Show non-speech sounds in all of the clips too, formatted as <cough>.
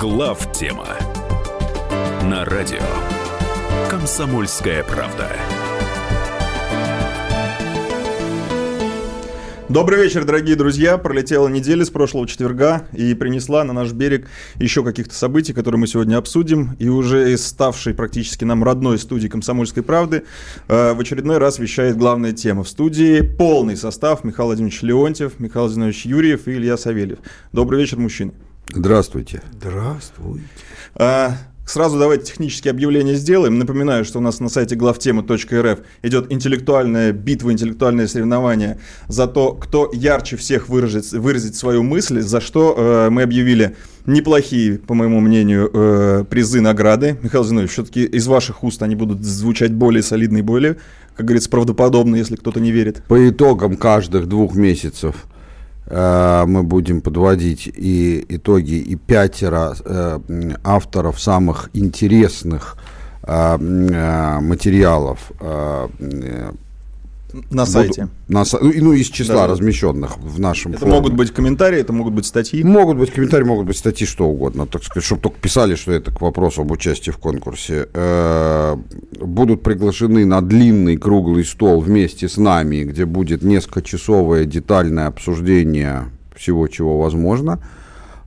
Глав тема на радио Комсомольская правда. Добрый вечер, дорогие друзья. Пролетела неделя с прошлого четверга и принесла на наш берег еще каких-то событий, которые мы сегодня обсудим. И уже из ставшей практически нам родной студии «Комсомольской правды» э, в очередной раз вещает главная тема. В студии полный состав Михаил Владимирович Леонтьев, Михаил Владимирович Юрьев и Илья Савельев. Добрый вечер, мужчины. Здравствуйте. Здравствуйте. А, Сразу давайте технические объявления сделаем. Напоминаю, что у нас на сайте главтема.рф идет интеллектуальная битва, интеллектуальное соревнование за то, кто ярче всех выразит, выразит свою мысль, за что э, мы объявили неплохие, по моему мнению, э, призы, награды. Михаил Зинович, все-таки из ваших уст они будут звучать более солидно и более, как говорится, правдоподобно, если кто-то не верит. По итогам каждых двух месяцев мы будем подводить и итоги, и пятеро э, авторов самых интересных э, материалов на сайте. На, ну, ну, из числа да. размещенных в нашем Это форуме. могут быть комментарии, это могут быть статьи. Могут быть комментарии, могут быть статьи, что угодно. Так сказать, чтобы только писали, что это к вопросу об участии в конкурсе. Э, будут приглашены на длинный круглый стол вместе с нами, где будет несколько-часовое детальное обсуждение всего, чего возможно.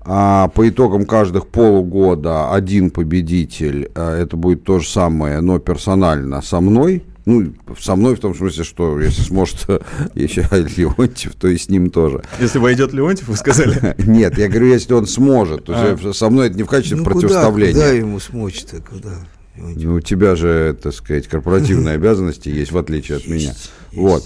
А по итогам каждых полугода один победитель, э, это будет то же самое, но персонально со мной, ну, со мной в том смысле, что если сможет <laughs> еще <laughs> Леонтьев, то и с ним тоже. Если войдет Леонтьев, вы сказали? <laughs> Нет, я говорю, если он сможет. То есть а. со мной это не в качестве ну, противоставления. Куда, куда ему смочь-то, куда? Ну, у тебя же, так сказать, корпоративные обязанности есть, в отличие от меня. Вот.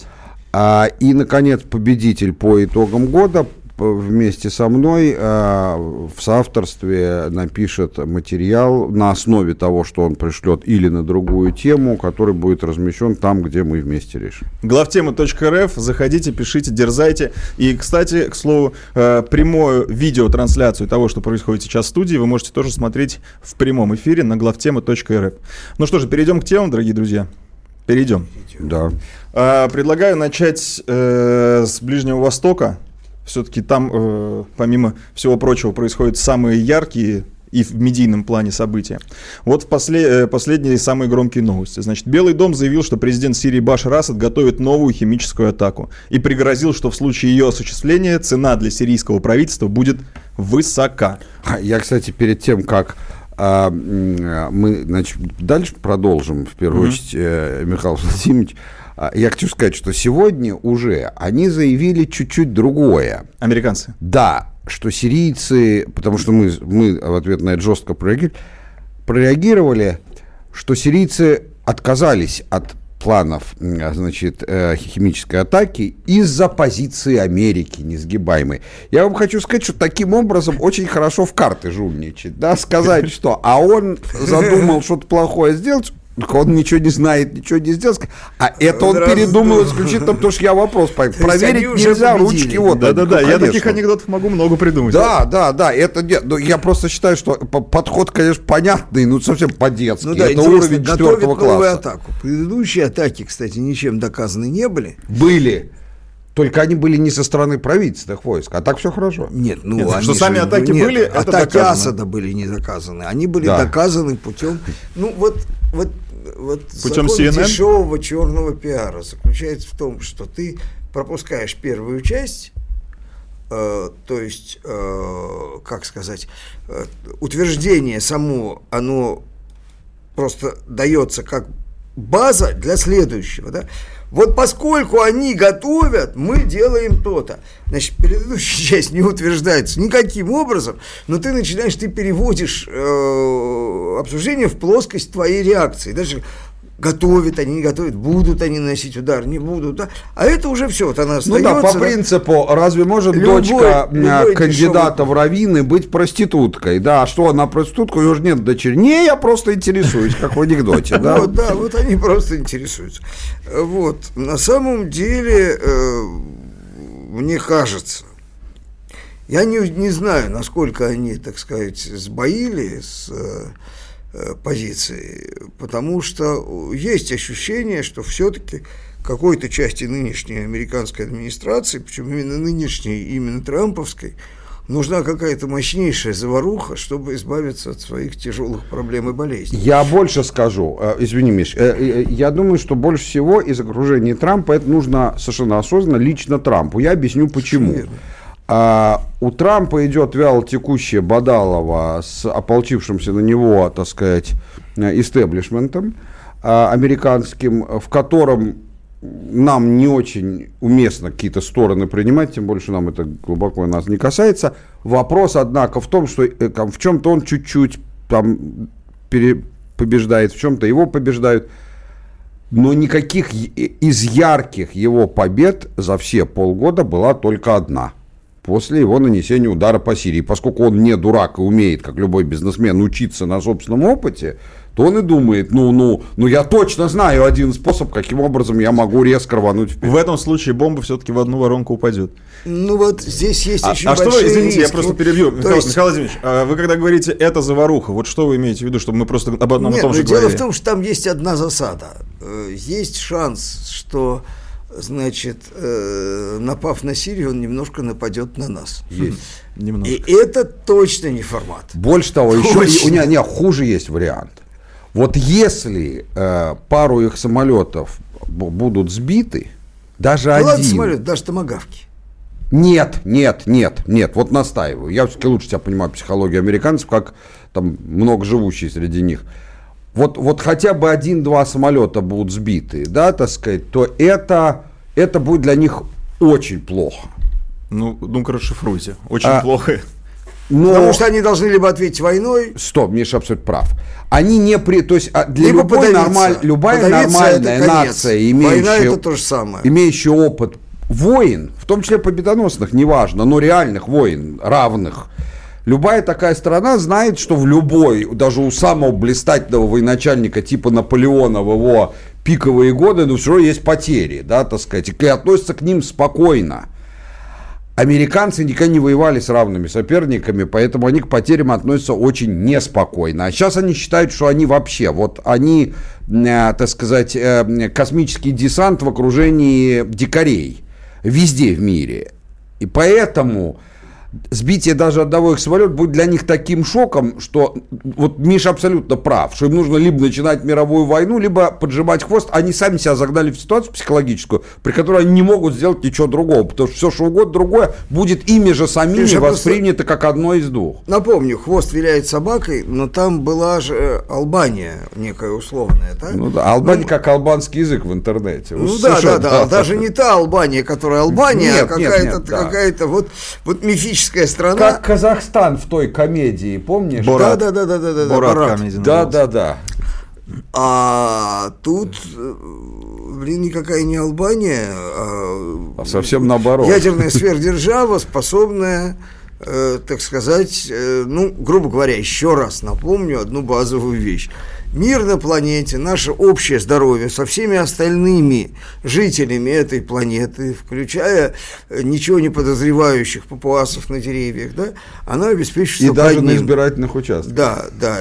А, и, наконец, победитель по итогам года вместе со мной э, в соавторстве напишет материал на основе того, что он пришлет или на другую тему, который будет размещен там, где мы вместе решим. Главтема.рф, заходите, пишите, дерзайте. И, кстати, к слову, э, прямую видеотрансляцию того, что происходит сейчас в студии, вы можете тоже смотреть в прямом эфире на главтема.рф. Ну что же, перейдем к темам, дорогие друзья. Перейдем. Да. Э, предлагаю начать с Ближнего Востока все-таки там, э, помимо всего прочего, происходят самые яркие и в медийном плане события. Вот в после, э, последние самые громкие новости. Значит, Белый дом заявил, что президент Сирии Башар Асад готовит новую химическую атаку и пригрозил, что в случае ее осуществления цена для сирийского правительства будет высока. Я, кстати, перед тем, как а, мы значит, дальше продолжим, в первую mm-hmm. очередь, э, Михаил Владимирович, а, я хочу сказать, что сегодня уже они заявили чуть-чуть другое. Американцы? Да, что сирийцы, потому что мы, мы в ответ на это жестко прореагировали, прореагировали, что сирийцы отказались от планов значит, э, химической атаки из-за позиции Америки несгибаемой. Я вам хочу сказать, что таким образом очень хорошо в карты жульничать. Да, сказать, что а он задумал что-то плохое сделать, он ничего не знает, ничего не сделал. А это он Раз, передумал исключительно, потому что я вопрос проверить нельзя, ручки вот. Да-да-да, я таких анекдотов могу много придумать. Да, да, да, это нет. Ну, я просто считаю, что подход, конечно, понятный, но совсем по-детски. Ну, да, это уровень четвертого класса. атаку. Предыдущие атаки, кстати, ничем доказаны не были. Были. Только они были не со стороны правительственных войск, а так все хорошо. Нет, ну нет, что сами атаки нет, были, атаки это доказано. Асада были не доказаны. Они были да. доказаны путем. Ну вот, вот вот Путем закон CNN? дешевого черного пиара заключается в том, что ты пропускаешь первую часть, э, то есть, э, как сказать, э, утверждение само, оно просто дается как база для следующего, да? Вот поскольку они готовят, мы делаем то-то. Значит, предыдущая <laughs> часть не утверждается никаким образом, но ты начинаешь, ты переводишь э, обсуждение в плоскость твоей реакции. Даже готовят они, не готовят, будут они носить удар, не будут, да, а это уже все, вот она остается. Ну да, по принципу, разве может любой, дочка любой кандидата дешевый... в раввины быть проституткой, да, а что она проститутка, у нее же нет дочери, не, я просто интересуюсь, как в анекдоте, да. Вот, да, вот они просто интересуются. Вот, на самом деле, э, мне кажется, я не, не знаю, насколько они, так сказать, сбоили с э, позиции, потому что есть ощущение, что все-таки какой-то части нынешней американской администрации, причем именно нынешней, именно трамповской, нужна какая-то мощнейшая заваруха, чтобы избавиться от своих тяжелых проблем и болезней. Я больше скажу, э, извини, Миш, э, э, я думаю, что больше всего из окружения Трампа это нужно совершенно осознанно лично Трампу. Я объясню почему. А, у Трампа идет вяло текущая Бадалова с ополчившимся на него, так сказать, истеблишментом а, американским, в котором нам не очень уместно какие-то стороны принимать, тем больше нам это глубоко нас не касается. Вопрос, однако, в том, что э, в чем-то он чуть-чуть там пере, побеждает, в чем-то его побеждают. Но никаких из ярких его побед за все полгода была только одна. После его нанесения удара по Сирии. Поскольку он не дурак и умеет, как любой бизнесмен, учиться на собственном опыте, то он и думает, ну, ну, ну я точно знаю один способ, каким образом я могу резко рвануть вперед. В этом случае бомба все-таки в одну воронку упадет. Ну вот здесь есть а, еще а что вы, извините, риски. я просто перебью. Ну, Михаил, есть... Михаил Владимирович, а вы когда говорите «это заваруха», вот что вы имеете в виду, чтобы мы просто об одном Нет, и том ну, же дело говорили? в том, что там есть одна засада. Э, Есть шанс, что значит, э, напав на Сирию, он немножко нападет на нас. Есть. Немножко. И это точно не формат. Больше того, еще Точно. у меня не, хуже есть вариант. Вот если э, пару их самолетов будут сбиты, даже Ну, один. ладно, самолет, даже томогавки. Нет, нет, нет, нет, вот настаиваю. Я все-таки лучше тебя понимаю психологию американцев, как там много живущие среди них. Вот, вот хотя бы один-два самолета будут сбиты, да, так сказать, то это, это будет для них очень плохо. Ну, ну-ка расшифруйте. Очень А, плохо. Но... Потому что они должны либо ответить войной, Стоп, Миша абсолютно прав. Они не при... То есть а, для либо любой нормаль... любая Подавиться нормальная нация, Война имеющая, это то же самое. имеющая опыт войн, в том числе победоносных, неважно, но реальных войн, равных, любая такая страна знает, что в любой, даже у самого блистательного военачальника типа Наполеона в его пиковые годы, но все равно есть потери, да, так сказать, и относятся к ним спокойно. Американцы никогда не воевали с равными соперниками, поэтому они к потерям относятся очень неспокойно. А сейчас они считают, что они вообще, вот они, э, так сказать, э, космический десант в окружении дикарей везде в мире. И поэтому сбитие даже одного их самолета будет для них таким шоком, что вот Миша абсолютно прав, что им нужно либо начинать мировую войну, либо поджимать хвост. Они сами себя загнали в ситуацию психологическую, при которой они не могут сделать ничего другого, потому что все, что угодно другое, будет ими же самими Миша, просто- воспринято как одно из двух. Напомню, хвост виляет собакой, но там была же э, Албания некая условная, так? Ну да, Албания как албанский язык в интернете. Ну Уж да, да, да, даже не та Албания, которая Албания, Нет, а нет, какая-то, нет, да. какая-то вот, вот мифическая страна. Как Казахстан в той комедии, помнишь? Борат. Да, да, да, да, да, да, Борат Борат. Камеди Да, да, да. А тут, блин, никакая не Албания, А а совсем наоборот. ядерная сверхдержава, способная, э, так сказать, э, ну, грубо говоря, еще раз напомню одну базовую вещь. Мир на планете, наше общее здоровье со всеми остальными жителями этой планеты, включая э, ничего не подозревающих папуасов на деревьях, да, она обеспечивается И даже на одним. избирательных участках. Да, да,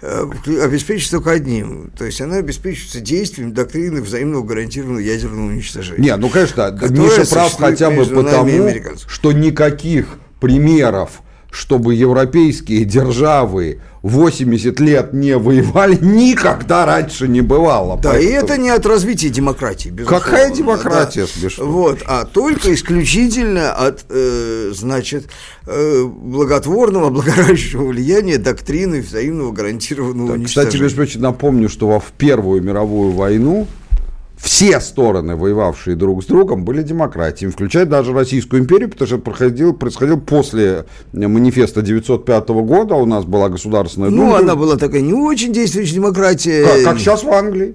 э, <laughs> обеспечивается только одним. То есть она обеспечивается действием доктрины взаимного гарантированного ядерного уничтожения. Не, ну конечно, Миша прав хотя бы потому, что никаких примеров, чтобы европейские державы 80 лет не воевали, <laughs> никогда раньше не бывало. Да, и Поэтому- это не от развития демократии, безусловно. Какая демократия, да. смешно. Вот, а только исключительно от, э, значит, э, благотворного, <laughs> облагораживающего влияния доктрины взаимного гарантированного Так, уничтожения. Кстати, между прочим, напомню, что во в Первую мировую войну все стороны, воевавшие друг с другом, были демократиями, включая даже Российскую империю, потому что это происходило, происходило после манифеста 905 года, у нас была государственная ну, дума. она была такая не очень действующая демократия. как, как сейчас в Англии.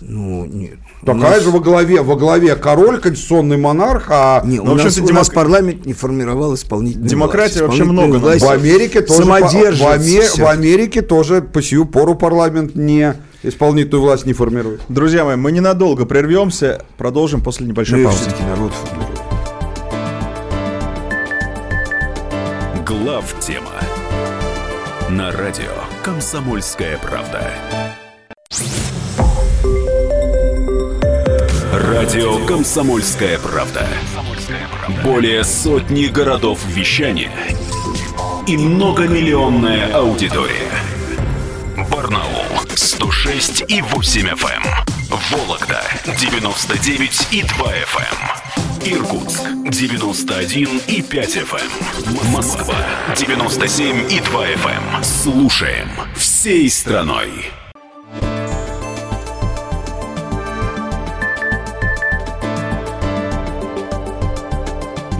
Ну, нет. Такая нас- же во главе, во главе король, конституционный монарх, а Не, Ну, у, в нас, у нас парламент не формировал исполнительную Демократии власть. вообще много власть в Америке тоже, по- в, самодержец Аме- всё. в Америке тоже по сию пору парламент не исполнительную власть не формирует. Друзья мои, мы ненадолго прервемся, продолжим после небольшой Ну, паузы. народ Глав тема на радио Комсомольская правда. Радио Комсомольская правда. Более сотни городов вещания и многомиллионная аудитория. Барнаул 106 и 8 FM. Эм. Вологда 99 и 2 FM. Эм. Иркутск 91 и 5 FM. Эм. Москва 97 и 2 FM. Слушаем всей страной.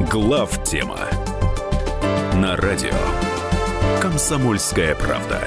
Глав тема на радио Комсомольская правда.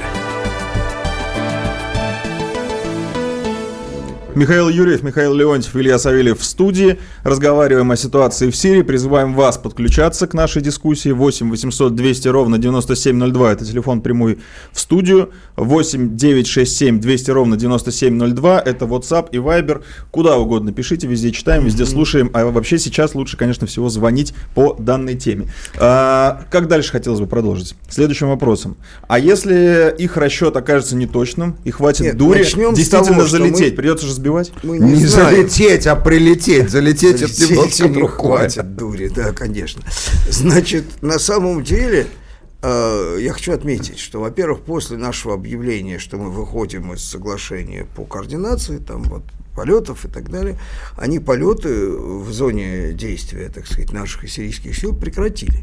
Михаил Юрьев, Михаил Леонтьев, Илья Савельев в студии. Разговариваем о ситуации в Сирии. Призываем вас подключаться к нашей дискуссии. 8 800 200 ровно 9702. Это телефон прямой в студию. 8 967 200 ровно 9702. Это WhatsApp и Viber. Куда угодно пишите, везде читаем, везде слушаем. А вообще сейчас лучше, конечно, всего звонить по данной теме. А, как дальше хотелось бы продолжить? Следующим вопросом. А если их расчет окажется неточным и хватит Нет, дури действительно того, залететь, мы- придется же сбивать? Мы Не, не, знаем. залететь, а прилететь. Залететь, это Залететь немножко другое. хватит дури, да, конечно. Значит, на самом деле, э, я хочу отметить, что, во-первых, после нашего объявления, что мы выходим из соглашения по координации, там вот полетов и так далее, они полеты в зоне действия, так сказать, наших и сирийских сил прекратили.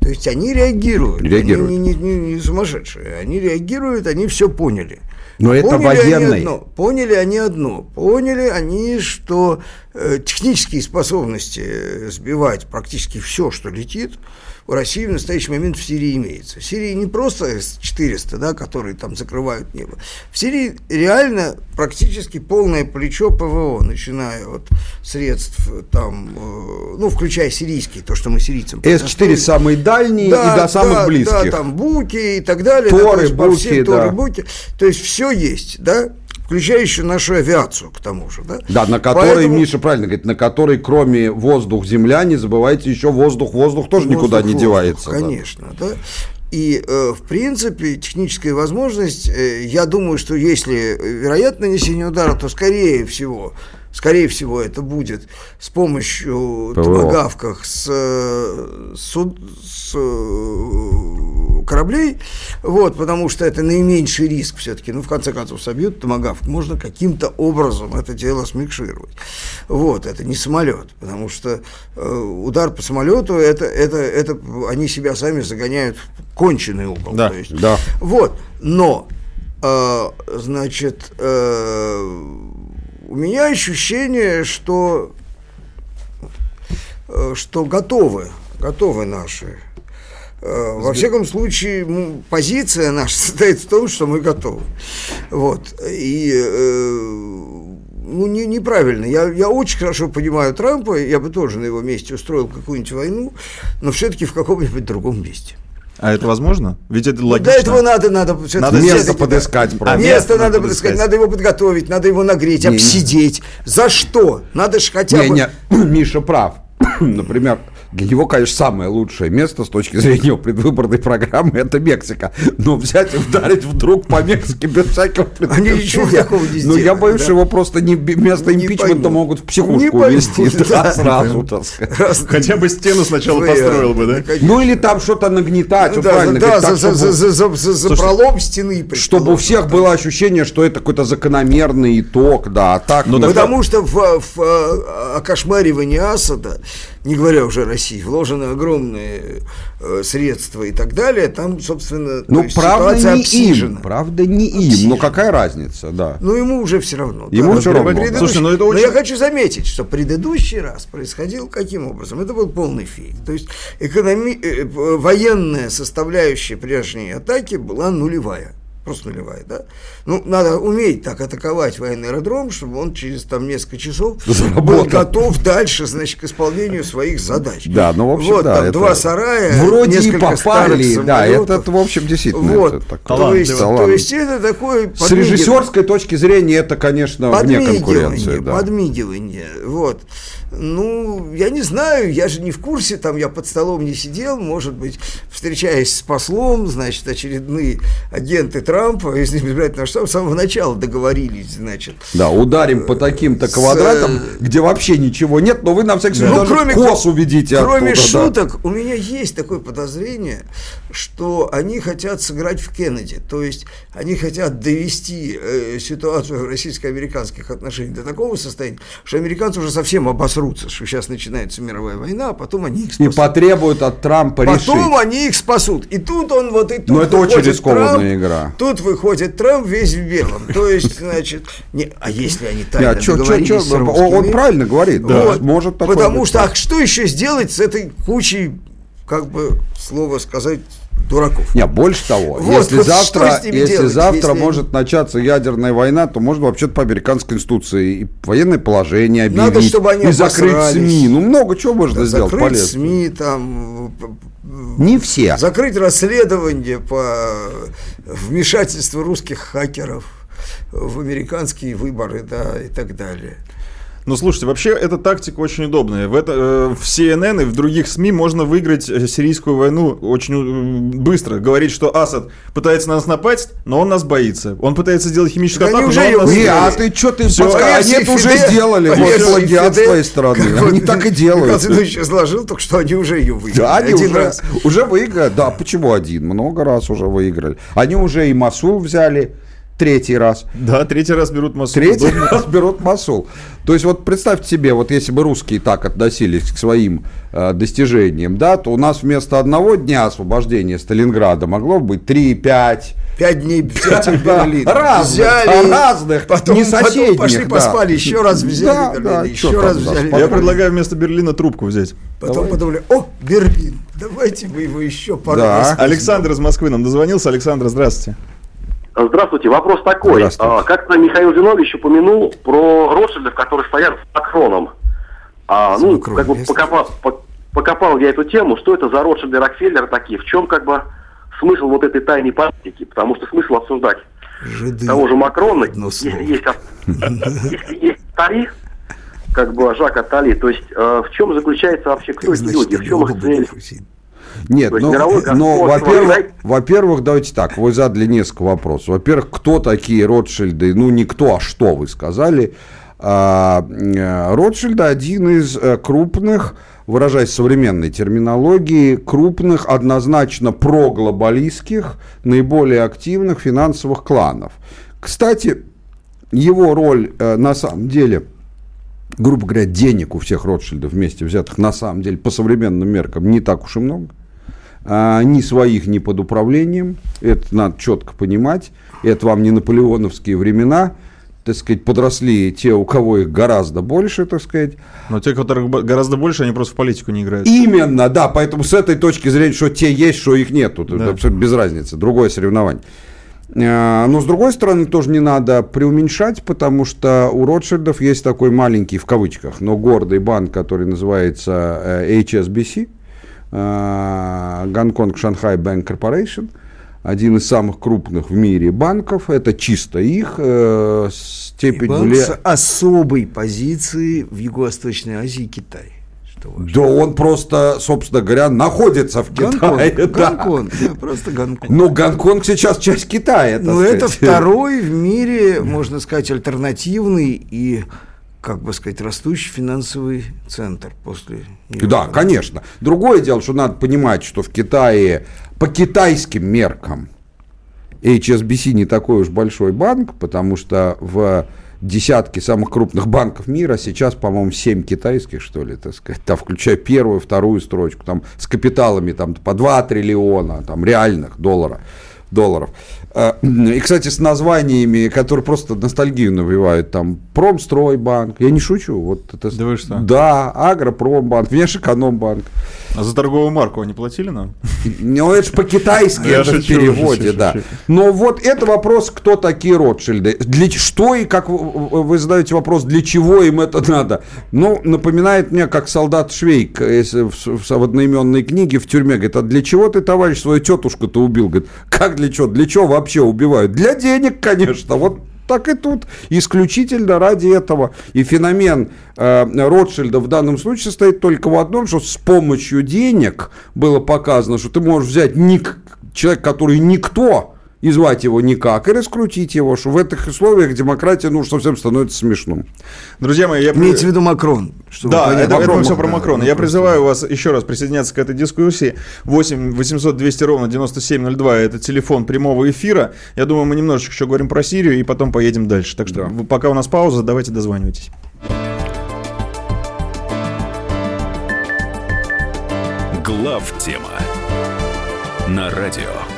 То есть они реагируют. Реагируют. Они не, не- не сумасшедшие. Они реагируют, они все поняли. Но это Поняли они военный. одно, поняли они одно. Поняли они, что э, технические способности э, сбивать практически все, что летит, у России в настоящий момент в Сирии имеется. В Сирии не просто С-400, да, которые там закрывают небо. В Сирии реально практически полное плечо ПВО, начиная от средств там, э, ну, включая сирийские, то, что мы сирийцам С4 предоставили. самые дальние и до самых да, близких. Да, там буки и так далее. Торы, да, то есть по буки, всем да. торы, буки. То есть все есть, да, включая еще нашу авиацию, к тому же, да. Да, на которой, Поэтому- Миша правильно говорит, на которой кроме воздух-земля, не забывайте еще воздух-воздух тоже никуда не Воздух, девается. да. Конечно, да. И, э, в принципе, техническая возможность, э, я думаю, что если вероятно нанесение удара, то, скорее всего, скорее всего, это будет с помощью ПВО. томагавках с, э, суд- с, э, кораблей, вот, потому что это наименьший риск все-таки. Ну, в конце концов, собьют томагавк, можно каким-то образом это дело смикшировать. Вот, это не самолет, потому что э, удар по самолету, это, это, это они себя сами загоняют в конченый угол. Да, то есть, да. Вот, но, э, значит, э, у меня ощущение, что, что готовы, готовы наши. Э, Во всяком случае, позиция наша <laughs> состоит в том, что мы готовы. Вот. И э, ну, не, неправильно. Я, я очень хорошо понимаю Трампа, я бы тоже на его месте устроил какую-нибудь войну, но все-таки в каком-нибудь другом месте. А это возможно? Ведь это Ну, логично. Для этого надо, надо, Надо Место да. подыскать А, просто. место Место надо подыскать, надо его подготовить, надо его нагреть, Не, не. обсидеть. За что? Надо же хотя Не, бы... не, <clears throat> Миша прав. <clears throat> Например, для него, конечно, самое лучшее место с точки зрения его предвыборной программы это Мексика. Но взять и ударить вдруг по Мексике без всякого <laughs> Они ничего предупреждения. такого не Ну, я боюсь, да. что его просто не, вместо Не импичмента могут в психушку увезти. <laughs> Да, да. сразу, так сказать. Хотя бы стену сначала построил бы, да? конечно. Ну, или там что-то нагнетать, вот да, правильно да, за, за- за- за- за- за пролом стены. чтобы у всех было ощущение, что это какой-то закономерный итог, да, а так... Ну, ну, Потому что в, в э, окошмаривании Асада, не говоря уже о России, вложены огромные э, средства и так далее. Там, собственно, ну, есть правда, ситуация не обсижена. им, правда, не им, Обсижена. но какая разница, да. Ну, ему уже все равно. Ему Да, всё равно, предыдущий-. Слушай, ну это Но очень- я хочу заметить, что предыдущий раз происходил каким образом? Это был полный фейк. То есть экономи... э, военная составляющая прежней атаки была нулевая. Просто нулевая, да? Ну, надо уметь так атаковать военный аэродром, чтобы он через там несколько часов <laughs> был Заработал. готов дальше, значит, к исполнению своих задач. Да, ну, в общем, вот, да, там это- два сарая, Вроде и попали, да, это, в общем, действительно, Вот, это такой то, есть, то есть это такой С режиссерской точки зрения это, конечно, вне конкуренции. Да. подмигивание, вот. Ну, я не знаю, я же не в курсе, там я под столом не сидел, может быть, встречаясь с послом, значит, очередные агенты Трампа из избирательного штаба с самого начала договорились, значит. Да, ударим по таким-то С, квадратам, э, где вообще ничего нет, но вы нам всякий случай Ну, даже кроме, кос уведите кроме оттуда, да. шуток, у меня есть такое подозрение, что они хотят сыграть в Кеннеди. То есть они хотят довести э, ситуацию в российско-американских отношениях до такого состояния, что американцы уже совсем обосрутся, что сейчас начинается мировая война, а потом они их И спасут. потребуют от Трампа Потом решить. они их спасут. И тут он вот и тут Но это очень рискованная Трамп, игра. Тут выходит Трамп весь в белом. То есть, значит, не, а если они тайно Я, чё- чё- чё, он, он правильно говорит, да, Вот. может такое Потому быть. что, а что еще сделать с этой кучей, как бы, слово сказать, дураков? Не, больше того, Вот, если вот завтра, если делать, завтра если может начаться ядерная война, то можно вообще-то по американской конституции и военное положение объявить, Надо, чтобы они и закрыть обосрались. СМИ. Ну, много чего можно сделать Закрыть полезно. СМИ, там, Не все. закрыть расследование по вмешательству русских хакеров в американские выборы, да, и так далее. Ну, слушайте, вообще эта тактика очень удобная. В, это, э, в CNN и в других СМИ можно выиграть э, сирийскую войну очень э, быстро. Говорить, что Асад пытается на нас напасть, но он нас боится. Он пытается сделать химическую атаку, уже но он нас Не, а ты что ты подска- а Они это уже Фиде- сделали. Вот плагиат с твоей стороны. как <laughs> Они так и делают. Цыдович изложил, только что они уже ее выиграли. Да, они один уже, раз. уже выиграли. Да, почему один? Много раз уже выиграли. Они уже и Масул взяли третий раз. Да, третий раз берут массу. Третий раз берут Масул. То есть вот представьте себе, вот если бы русские так относились к своим э, достижениям, да, то у нас вместо одного дня освобождения Сталинграда могло быть 3-5. Пять дней <laughs> взяли Да, Берлин. разных, взяли, разных, потом, не потом соседних, пошли да. поспали, еще раз взяли Да, Берлин, да, еще раз да, взяли. Я предлагаю вместо Берлина трубку взять. Потом подумали, о, Берлин, давайте мы его еще пару Да. раз. Александр из Москвы нам дозвонился. Александр, здравствуйте. Здравствуйте. Вопрос такой. Здравствуйте. А, Как-то Михаил Зинович упомянул про Ротшильдов, которые стоят с Макроном. А, ну, Макроном, как бы покопал, по- покопал я эту тему, что это за Ротшильды Рокфеллер такие, в чем как бы смысл вот этой тайной политики, потому что смысл обсуждать Жиды. того же Макрона, если есть, если есть Атали, как бы Жак Атали, то есть э, в чем заключается вообще, кто эти люди, в чем их цель? Нет, ну, мировое но, господство, во-первых, во-первых, давайте так, вы задали несколько вопросов. Во-первых, кто такие Ротшильды? Ну, не кто, а что вы сказали. А, э, Ротшильды один из э, крупных, выражаясь современной терминологией, крупных, однозначно проглобалистских, наиболее активных финансовых кланов. Кстати, его роль э, на самом деле грубо говоря, денег у всех Ротшильдов вместе взятых на самом деле по современным меркам не так уж и много. А, ни своих, ни под управлением. Это надо четко понимать. Это вам не наполеоновские времена. Так сказать, подросли те, у кого их гораздо больше, так сказать. Но те, которых гораздо больше, они просто в политику не играют. Именно, да, поэтому с этой точки зрения, что те есть, что их нет, тут Да. абсолютно без разницы, другое соревнование. А, Но, с другой стороны, тоже не надо преуменьшать, потому что у Ротшильдов есть такой маленький, в кавычках, но гордый банк, который называется HSBC, э, Гонконг Шанхай Bank Corporation, один из самых крупных в мире банков, это чисто их э, И степень банк вля- с особой позиции в Юго-Восточной Азии и Китае. Что важно. Да он просто, собственно говоря, находится в Китае. Гонконг, да. Гонконг, да, просто Гонконг. Ну, Гонконг сейчас часть Китая. Ну, это второй в мире, можно сказать, альтернативный и, как бы сказать, растущий финансовый центр после... Да, конечно. Другое дело, что надо понимать, что в Китае по китайским меркам HSBC не такой уж большой банк, потому что в десятке самых крупных банков мира сейчас, по-моему, 7 китайских, что ли, так сказать, там, включая первую, вторую строчку, там с капиталами там по 2 триллиона, там реальных доллара, долларов. Э, И, кстати, с названиями, которые просто ностальгию навевают, там, Промстройбанк, я не шучу, вот это... Да вы что? Да, Агропромбанк, Внешэкономбанк. А за торговую марку они платили нам? Ну, это же по-китайски, <laughs> Я это в переводе, да. Но вот это вопрос, кто такие Ротшильды. Для, что и как вы, вы задаете вопрос, для чего им это надо? Ну, напоминает мне, как солдат Швейк в- в одноименной книге в тюрьме, говорит, а для чего ты, товарищ, свою тетушку-то убил? Говорит, как для чего? Для чего вообще убивают? Для денег, конечно. Вот так и тут исключительно ради этого. И феномен э, Ротшильда в данном случае состоит только в одном, что с помощью денег было показано, что ты можешь взять ник- человек, который никто, и звать его никак, и раскрутить его, что в этих условиях демократия, ну, совсем становится смешным. Друзья мои, я... Имеется в виду Макрон. чтобы Да, понять. это, это Макрон, все про да, Макрона. Я призываю вас еще раз присоединяться к этой дискуссии. 8 800 200 ровно 9702 это телефон прямого эфира. Я думаю, мы немножечко еще говорим про Сирию и потом поедем дальше. Так что Да. пока у нас пауза, давайте дозванивайтесь. Глав тема на радио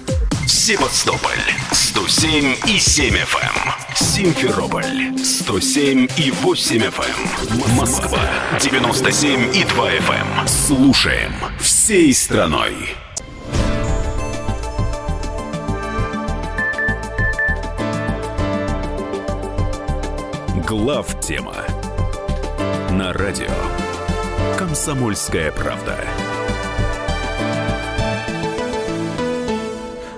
Севастополь 107 и 7 FM. Симферополь 107 и 8 FM. Москва 97 и 2 FM. Слушаем всей страной. Глав тема на радио Комсомольская правда.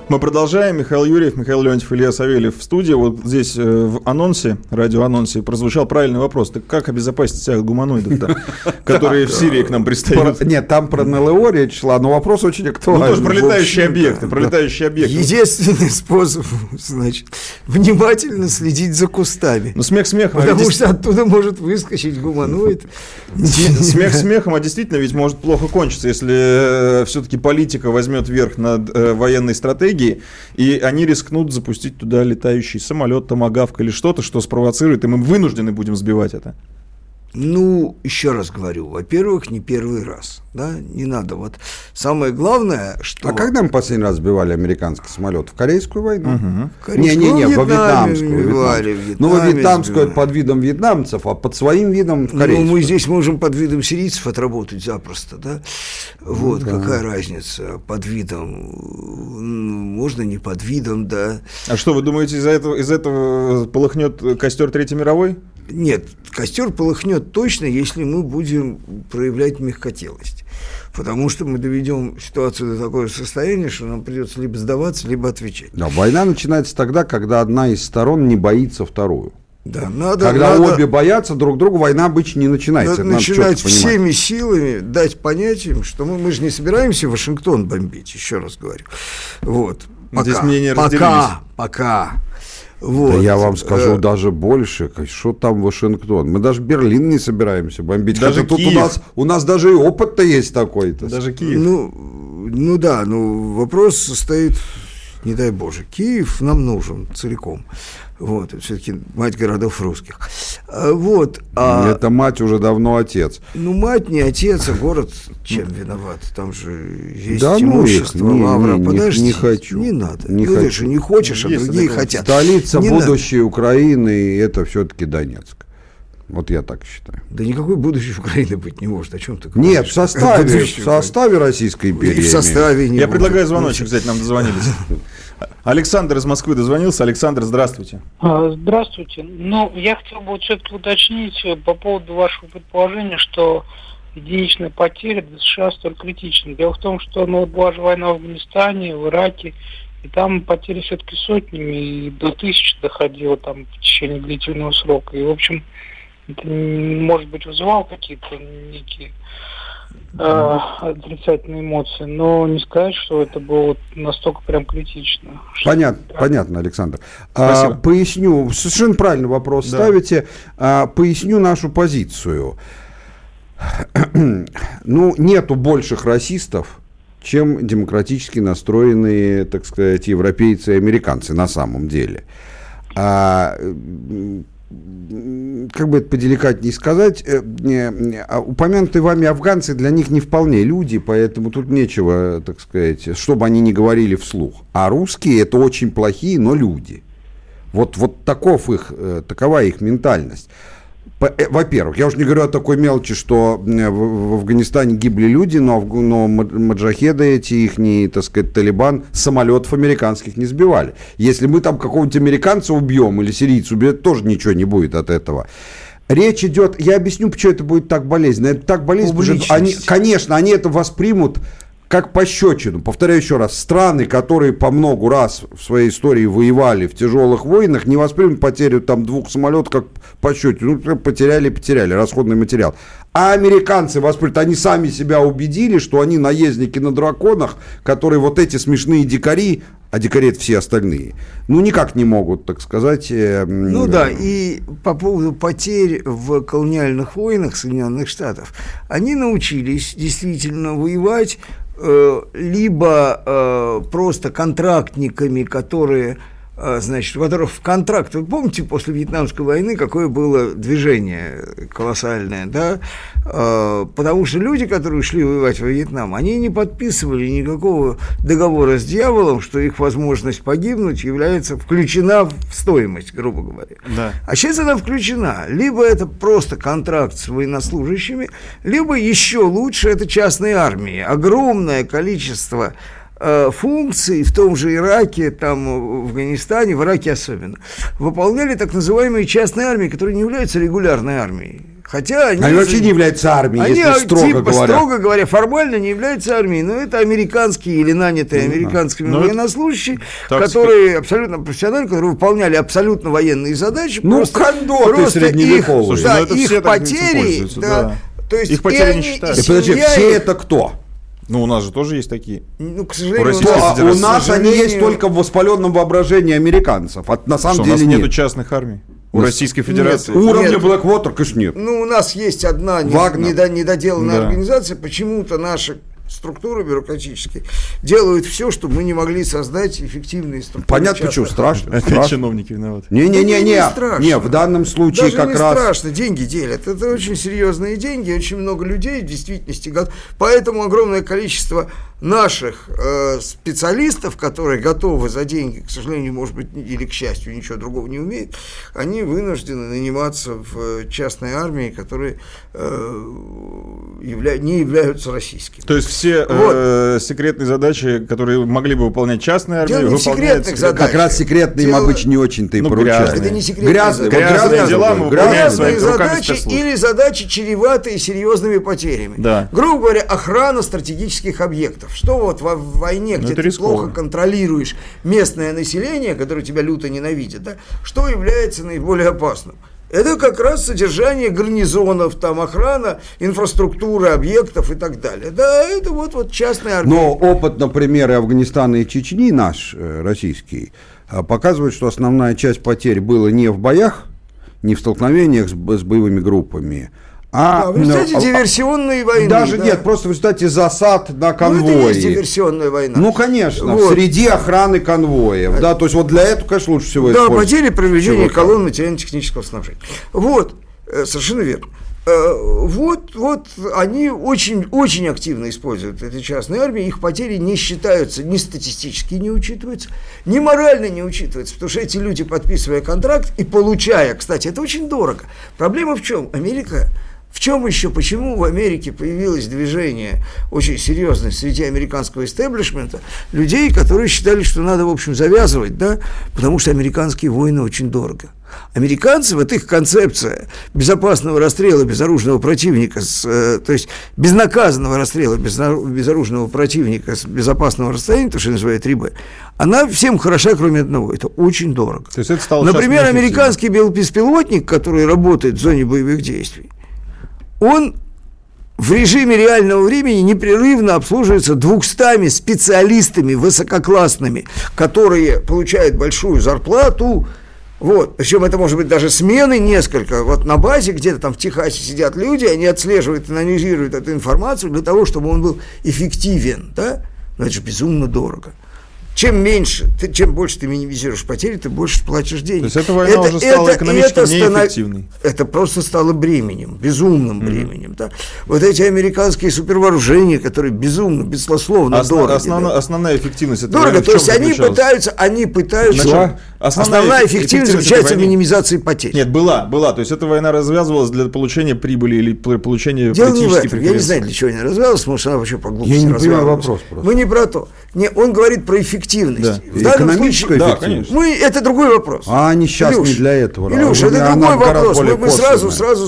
Мы продолжаем. Михаил Юрьев, Михаил Леонтьев, Илья Савельев в студии. Вот здесь э, в анонсе, радиоанонсе, прозвучал правильный вопрос. Так как обезопасить себя от гуманоидов-то, <laughs> которые в Сирии к нам пристают? Нет, там про НЛО речь шла, но вопрос очень Ну, актуальный. тоже про летающие общем, объекты, да, про да. летающие объекты. Единственный способ, <laughs> значит, внимательно следить за кустами. Ну, смех смехом. а Потому что оттуда может выскочить гуманоид. Смех смехом, а действительно ведь может плохо кончиться, если все-таки политика возьмет верх над э, военной стратегией, и они рискнут запустить туда летающий самолет, томагавк или что-то, что спровоцирует, и мы вынуждены будем сбивать это. Ну, еще раз говорю, во-первых, не первый раз, да, не надо. Вот самое главное, что... А когда мы последний раз сбивали американский самолет? В Корейскую войну? Корейскую? Не-не-не, Ну, во в Вьетнаме вьетнамскую. сбивали, вьетнам. в Ну, во вьетнамскую сбивали. под видом вьетнамцев, а под своим видом в Ну, корейскую. мы здесь можем под видом сирийцев отработать запросто, да? Вот, какая разница, под видом, м, можно не под видом, да. А что, вы думаете, из-за этого, из этого полыхнет костер Третьей мировой? Нет, костер полыхнет точно, если мы будем проявлять мягкотелость. Потому что мы доведем ситуацию до такого состояния, что нам придется либо сдаваться, либо отвечать. Да, война начинается тогда, когда одна из сторон не боится вторую. Да, надо, Когда надо, обе боятся друг друга, война обычно не начинается. надо надо начинать понимать. всеми силами дать понять им, что мы, мы же не собираемся Вашингтон бомбить, еще раз говорю. Вот. Пока, Здесь мнения пока, пока. Вот. Да я вам скажу Э, даже больше, что там Вашингтон. Мы даже Берлин не собираемся бомбить. Даже Хотя тут у Киев. нас, у нас даже и опыт-то есть такой-то. Даже Киев. Ну, ну да, ну вопрос состоит, не дай Боже, Киев нам нужен целиком. Вот, все-таки мать городов русских. А, Вот, а, Это мать уже давно отец. ну мать не отец, а город чем виноват? Там же есть Да ну их, имущество, не, лавра. не, не, Подожди, не хочу. Не надо. Не ну, ты хочу. же не хочешь, а Есть другие хотят. Столица Не надо. будущей Украины это все-таки Донецк. Вот я так считаю. Да никакой будущей Украины быть не может. О чем ты говоришь? Нет, в составе, в составе Российской империи. И в составе не Я может. предлагаю звоночек взять, нам дозвонились. <laughs> Александр из Москвы дозвонился. Александр, здравствуйте. А, Здравствуйте. Ну, я хотел бы все-таки уточнить э, по поводу вашего предположения, что единичная потеря для США столь критична. Дело в том, что ну, была же война в Афганистане, в Ираке, и там потери все-таки сотнями, и до тысячи доходило там в течение длительного срока. И, в общем, это, может быть, вызывало какие-то некие э, отрицательные эмоции, но не сказать, что это было настолько прям критично. Что- Понятно, понятно, Александр. А, Спасибо. поясню, совершенно правильный вопрос Да. ставите. А, поясню нашу позицию. ну, нету больших расистов, чем демократически настроенные, так сказать, европейцы и американцы на самом деле. А, как бы это поделикатнее сказать, э, а упомянутые вами афганцы для них не вполне люди, поэтому тут нечего, так сказать, чтобы они не говорили вслух. А русские это очень плохие, но люди. Вот, вот таков их, э, такова их ментальность. Э, Во-первых, я уже не говорю о такой мелочи, что э, в, Афганистане гибли люди, но, но мад- маджахеды эти, их, так сказать, Талибан, самолетов американских не сбивали. Если мы там какого-нибудь американца убьем или сирийца убьем, тоже ничего не будет от этого. Речь идет, я объясню, почему это будет так болезненно. Это так болезненно, потому что они, конечно, они это воспримут как пощечину. Повторяю еще раз, страны, которые по многу раз в своей истории воевали в тяжелых войнах, не воспримут потерю там двух самолетов как пощечину. Ну, потеряли, потеряли, расходный материал. А американцы воспримут, они сами себя убедили, что они наездники на драконах, которые вот эти смешные дикари, а дикари все остальные, ну никак не могут, так сказать. Э, ну да, и по поводу потерь в колониальных войнах Соединенных Штатов, они научились действительно воевать либо э, просто контрактниками, которые значит, во-первых, в контракт. Вы помните, после Вьетнамской войны какое было движение колоссальное, да? А, потому что люди, которые шли воевать во Вьетнам, они не подписывали никакого договора с дьяволом, что их возможность погибнуть является включена в стоимость, грубо говоря. Да. А сейчас она включена. Либо это просто контракт с военнослужащими, либо еще лучше это частные армии. Огромное количество функции в том же Ираке, там, в Афганистане, в Ираке особенно, выполняли так называемые частные армии, которые не являются регулярной армией. Хотя они, они вообще не являются армией, они, если строго типа, говоря. строго говоря, формально не являются армией, но это американские или нанятые ну, американскими ну, военнослужащие, которые сказать. абсолютно профессиональные, которые выполняли абсолютно военные задачи. Ну, просто, кондоты просто их, Слушай, да, ну, их потери, да, да. То есть их потери не считаются. Подожди, все это кто? Ну, у нас же тоже есть такие. Ну, к сожалению, у, нас, у нас они есть только в воспаленном воображении американцев. А на самом Что, деле у нас нет. нету частных армий. У Российской Федерации. Нет, Уровня нет. Blackwater, конечно, нет. Ну, у нас есть одна недоделанная да. организация. Почему-то наши структуры бюрократические делают все, чтобы мы не могли создать эффективные структуры. Понятно, почему страшно. <laughs> Опять страшно. чиновники виноваты. Не-не-не, не, не, не, в данном случае Даже как не раз... страшно, деньги делят. Это очень серьезные деньги, очень много людей в действительности. Поэтому огромное количество наших э, специалистов, которые готовы за деньги, к сожалению, может быть, или к счастью, ничего другого не умеют, они вынуждены наниматься в частной армии, которые э, явля... не являются российскими. То есть все вот. э, секретные задачи, которые могли бы выполнять частные армии, Дело выполняют секретных задач. Как раз секретные Дело... им обычно не очень-то и ну, поручают. Это не секретные грязные, задачи. Грязные, грязные дела мы грязные задачи или задачи, чреватые серьезными потерями. Да. Грубо говоря, охрана стратегических объектов. Что вот в, в войне, ну, где ты рисково. плохо контролируешь местное население, которое тебя люто ненавидит, да, что является наиболее опасным? Это как раз содержание гарнизонов, там охрана, инфраструктуры, объектов и так далее. Да, это вот, вот частная армия. Но опыт, например, Афганистана и Чечни наш, э, российский, э, показывает, что основная часть потерь была не в боях, не в столкновениях с, с боевыми группами, а, да, в результате ну, диверсионной войны. Даже да. нет, просто в результате засад на конвое. Ну, это есть диверсионная война. Ну, конечно, вот. среди охраны конвоев. Да, то есть вот для этого, конечно, лучше всего Да, потери проведения колонн материально-технического снабжения. Вот, э, совершенно верно. Э, вот, вот они очень, очень активно используют эти частные армии, их потери не считаются, ни статистически не учитываются, ни морально не учитываются, потому что эти люди, подписывая контракт и получая, кстати, это очень дорого. Проблема в чем? Америка в чем еще, почему в Америке появилось движение очень серьезное среди американского истеблишмента, людей, которые считали, что надо, в общем, завязывать, да, потому что американские войны очень дорого. Американцы, вот их концепция безопасного расстрела безоружного противника, с, э, то есть безнаказанного расстрела безоружного противника с безопасного расстояния, то, что называют 3Б, она всем хороша, кроме одного. Это очень дорого. То есть это стало Например, американский беспилотник, который работает в зоне боевых действий, он в режиме реального времени непрерывно обслуживается двухстами специалистами высококлассными, которые получают большую зарплату, вот. Причем это может быть даже смены несколько. Вот на базе где-то там в Техасе сидят люди, они отслеживают, анализируют эту информацию для того, чтобы он был эффективен. Да? Но это же безумно дорого. Чем меньше, ты, чем больше ты минимизируешь потери, ты больше платишь денег. То есть эта война это, уже стала это, экономически это неэффективной. Это просто стало бременем, безумным mm-hmm. бременем. Да? Вот эти американские супервооружения, которые безумно, беслословно Осна, дороги. Основна, да? Основная эффективность этого Дорого, то есть они пытаются, они пытаются... Основная, основная эффективность заключается в минимизации потерь. Нет, была, была. То есть эта война развязывалась для получения прибыли или получения Дело не в этом. Я не знаю, для чего она развязывалась, потому что она вообще по глупости Я не понимаю вопрос просто. Мы не про то. Не, он говорит про эффективность эффективность. Да. В данном Экономическую случае, эффективность. Да, мы, это другой вопрос. А они сейчас Илюш, не для этого. Илюш, это другой вопрос. Мы, мы сразу, сразу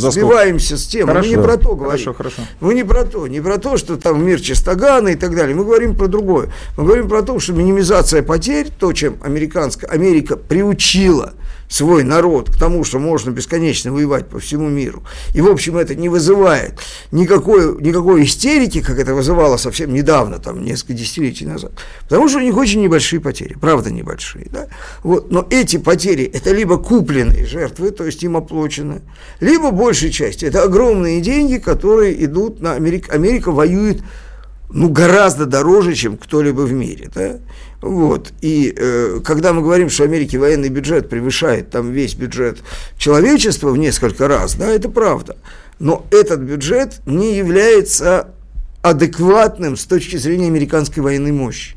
За сбиваемся с темы. Хорошо. Мы не про то говорим. Хорошо, хорошо. Мы не про то, не про то, что там мир чистогана и так далее. Мы говорим про другое. Мы говорим про то, что минимизация потерь, то, чем американская, Америка приучила свой народ к тому, что можно бесконечно воевать по всему миру. И, в общем, это не вызывает никакой, никакой истерики, как это вызывало совсем недавно, там, несколько десятилетий назад. Потому что у них очень небольшие потери, правда небольшие. Да? Вот. Но эти потери – это либо купленные жертвы, то есть им оплачено, либо большей части – это огромные деньги, которые идут на Америку. Америка воюет ну, гораздо дороже, чем кто-либо в мире. Да? Вот. И э, когда мы говорим, что Америки военный бюджет превышает там весь бюджет человечества в несколько раз, да, это правда. Но этот бюджет не является адекватным с точки зрения американской военной мощи.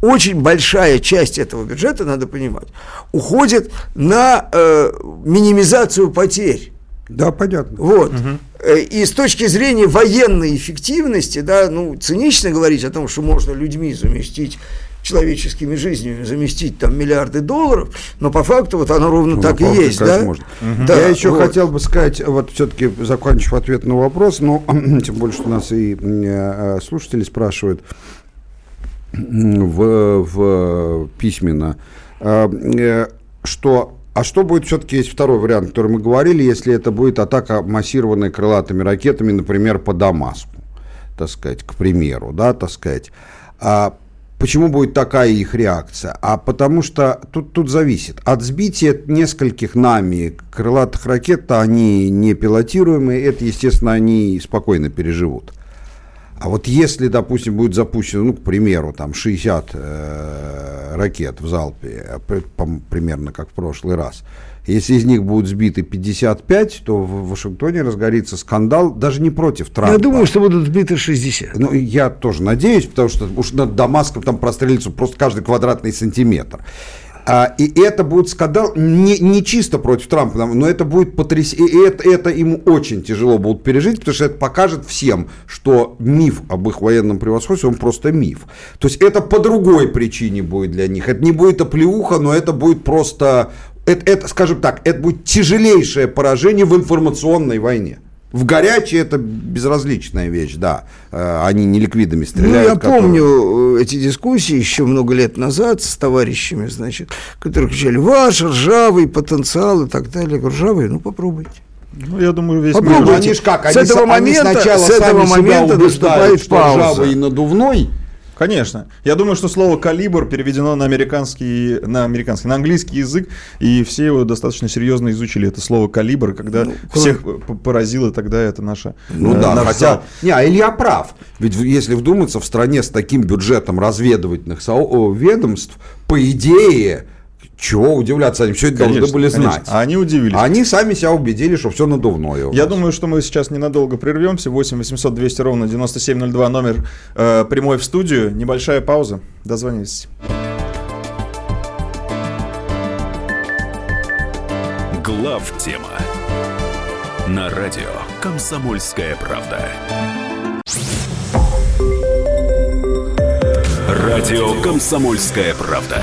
Очень большая часть этого бюджета, надо понимать, уходит на э, минимизацию потерь. Да, понятно. Вот. Э, И с точки зрения военной эффективности, да, ну, цинично говорить о том, что можно людьми заместить человеческими жизнями заместить там миллиарды долларов, но по факту вот оно ровно Ну, так и есть, да? можно. Да, Я еще вот. хотел бы сказать, вот все-таки закончив ответ на вопрос, но <clears throat> тем более, что нас и э, слушатели спрашивают в, в письменно, э, э, что а что будет, все-таки есть второй вариант, который мы говорили, если это будет атака массированной крылатыми ракетами, например, по Дамаску, так сказать, к примеру, да, так сказать. А почему будет такая их реакция? А потому что тут, тут зависит. От сбития нескольких нами крылатых ракет, они не пилотируемые, это, естественно, они спокойно переживут. А вот если, допустим, будет запущено, ну, к примеру, там 60 э, ракет в залпе, э, примерно как в прошлый раз, если из них будут сбиты 55, то в Вашингтоне разгорится скандал даже не против Трампа. Я думаю, что будут сбиты 60. Ну, я тоже надеюсь, потому что уж над Дамаском там прострелится просто каждый квадратный сантиметр. А, и это будет скандал не, не чисто против Трампа, но это будет потрясение. И это, это ему очень тяжело будут пережить, потому что это покажет всем, что миф об их военном превосходстве, он просто миф. То есть это по другой причине будет для них. Это не будет оплеуха, но это будет просто, это, это, скажем так, это будет тяжелейшее поражение в информационной войне. В горячей это безразличная вещь, да. Э, Они не ликвидами Ну, стреляют. я которые- помню э, эти дискуссии еще много лет назад с товарищами, значит, которые кричали, ваш ржавый потенциал и так далее. Я говорю, ржавый, ну попробуйте. Ну, я думаю, весь мир Ну, Попробуйте. они ж как, С они, этого они момента- сначала с этого сами себя момента убеждают, наступает что пауза. ржавый и надувной. Конечно. Я думаю, что слово калибр переведено на американский, на американский, на английский язык, и все его достаточно серьезно изучили. Это слово калибр, когда всех п- поразило тогда это наше. Ну э, да, наш хотя... зал. Не, а Илья прав. Ведь если вдуматься, в стране с таким бюджетом разведывательных ведомств, по идее, чего удивляться, они все это должны Конечно, были конечно. знать. А они удивились. Они сами себя убедили, что все надувное. Я думаю, что мы сейчас ненадолго прервемся. 8 800 200 ровно 9702 номер э, прямой в студию. Небольшая пауза. Дозвонились. Глав тема на радио Комсомольская правда. Радио Комсомольская правда.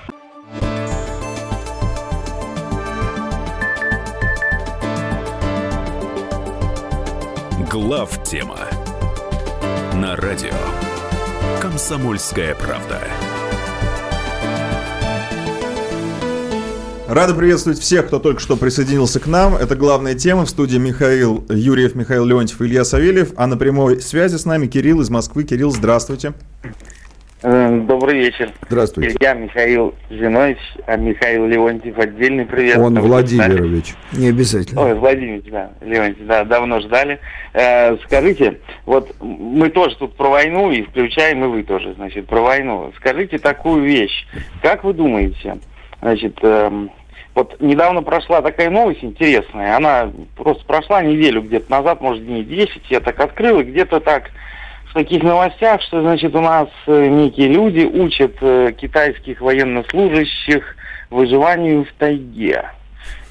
Глав тема на радио Комсомольская правда. Рады приветствовать всех, кто только что присоединился к нам. Это главная тема. В студии Михаил Юрьев, Михаил Леонтьев Илья Савельев. А на прямой связи с нами Кирилл из Москвы. Кирилл, здравствуйте. Э, Добрый вечер. Здравствуйте. Я Михаил Зинович, а Михаил Леонтьев отдельный привет. Он Давно Владимирович. Не обязательно. ждали. Ой, Владимир, да, Леонтьев, да, давно ждали. Э, скажите, вот мы тоже тут про войну, и включаем и вы тоже, значит, про войну. Скажите такую вещь. Как вы думаете, значит, эм, вот недавно прошла такая новость интересная, она просто прошла неделю где-то назад, может, дней 10, я так открыл, и где-то так в таких новостях, что, значит, у нас э, некие люди учат э, китайских военнослужащих выживанию в тайге.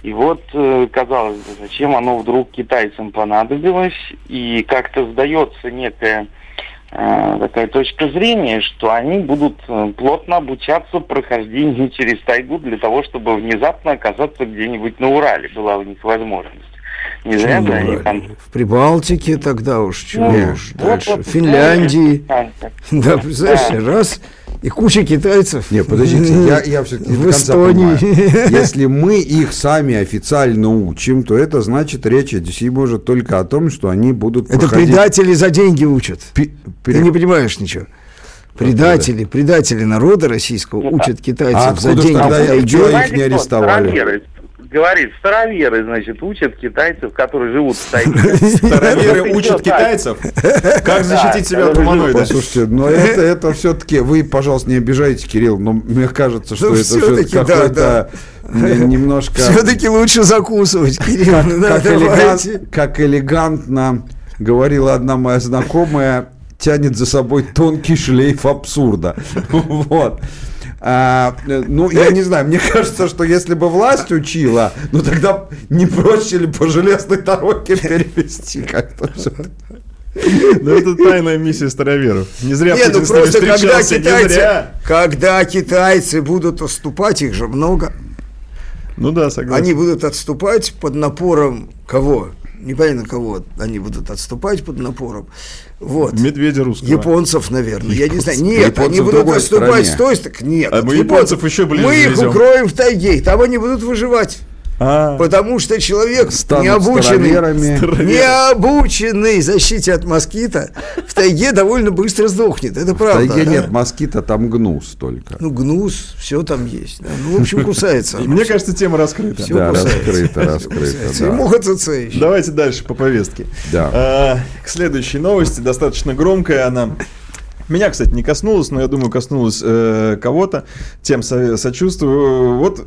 И вот, э, казалось бы, зачем оно вдруг китайцам понадобилось, и как-то сдается некая такая точка зрения, что они будут плотно обучаться прохождению <laughs> через тайгу для того, чтобы внезапно оказаться где-нибудь на Урале, была у них возможность. Не зря же они там... В Прибалтике тогда уж, чего Ну, уж вот, дальше. вот, В Финляндии. да, Да, представляешь, Да. раз, и куча китайцев. Не, подождите, я, я все-таки В Эстонии. <laughs> Если мы их сами официально учим, то это значит речь идти может только о том, что они будут Это проходить- предатели за деньги учат. Пи- Ты не понимаешь ничего. Предатели, предатели народа российского Ну, учат А китайцев за откуда ж деньги. тогда чё их не арестовали? Говорит, староверы, значит, учат китайцев, которые живут в тайге. Староверы учат китайцев, как защитить себя от гуманоида. Послушайте, но это, все-таки, вы, пожалуйста, не обижайте, Кирилл, но мне кажется, что Ну, это всё-таки, все да, какой-то немножко... Все-таки лучше закусывать, Кирилл. Как элегантно говорила одна моя знакомая, тянет за собой тонкий шлейф абсурда. <laughs> Вот. А, ну, я не знаю, мне кажется, что если бы власть учила, ну тогда не проще ли по железной дороге перевести как-то все. Ну, это тайная миссия староверов. Не зря Не, ну Путин нами просто когда китайцы, когда китайцы будут отступать, их же много, Ну да, согласен. они будут отступать под напором кого? Непонятно кого они будут отступать под напором. Вот. Медведя русского. Японцев, наверное. Я не знаю. Нет, Японцев они будут отступать стране. с той стороны. Нет. А мы японцев- японцев еще ближе Мы их завезем. укроем в тайге, и там они будут выживать. А, Потому что человек необученный, необученный защите от москита в тайге довольно быстро сдохнет. Это В правда. тайге да. нет москита, там гнус только. Ну, гнус, все там есть. да. Ну, в общем, кусается. <laughs> мне кажется, тема раскрыта. Всё Да, кусается. раскрыто, раскрыто, Кусается. И да. муха ЦЦ еще. Давайте дальше по повестке. Да. А, к следующей новости, достаточно громкая она. Меня, кстати, не коснулась, но я думаю, коснулась э, кого-то. Тем со- сочувствую. Вот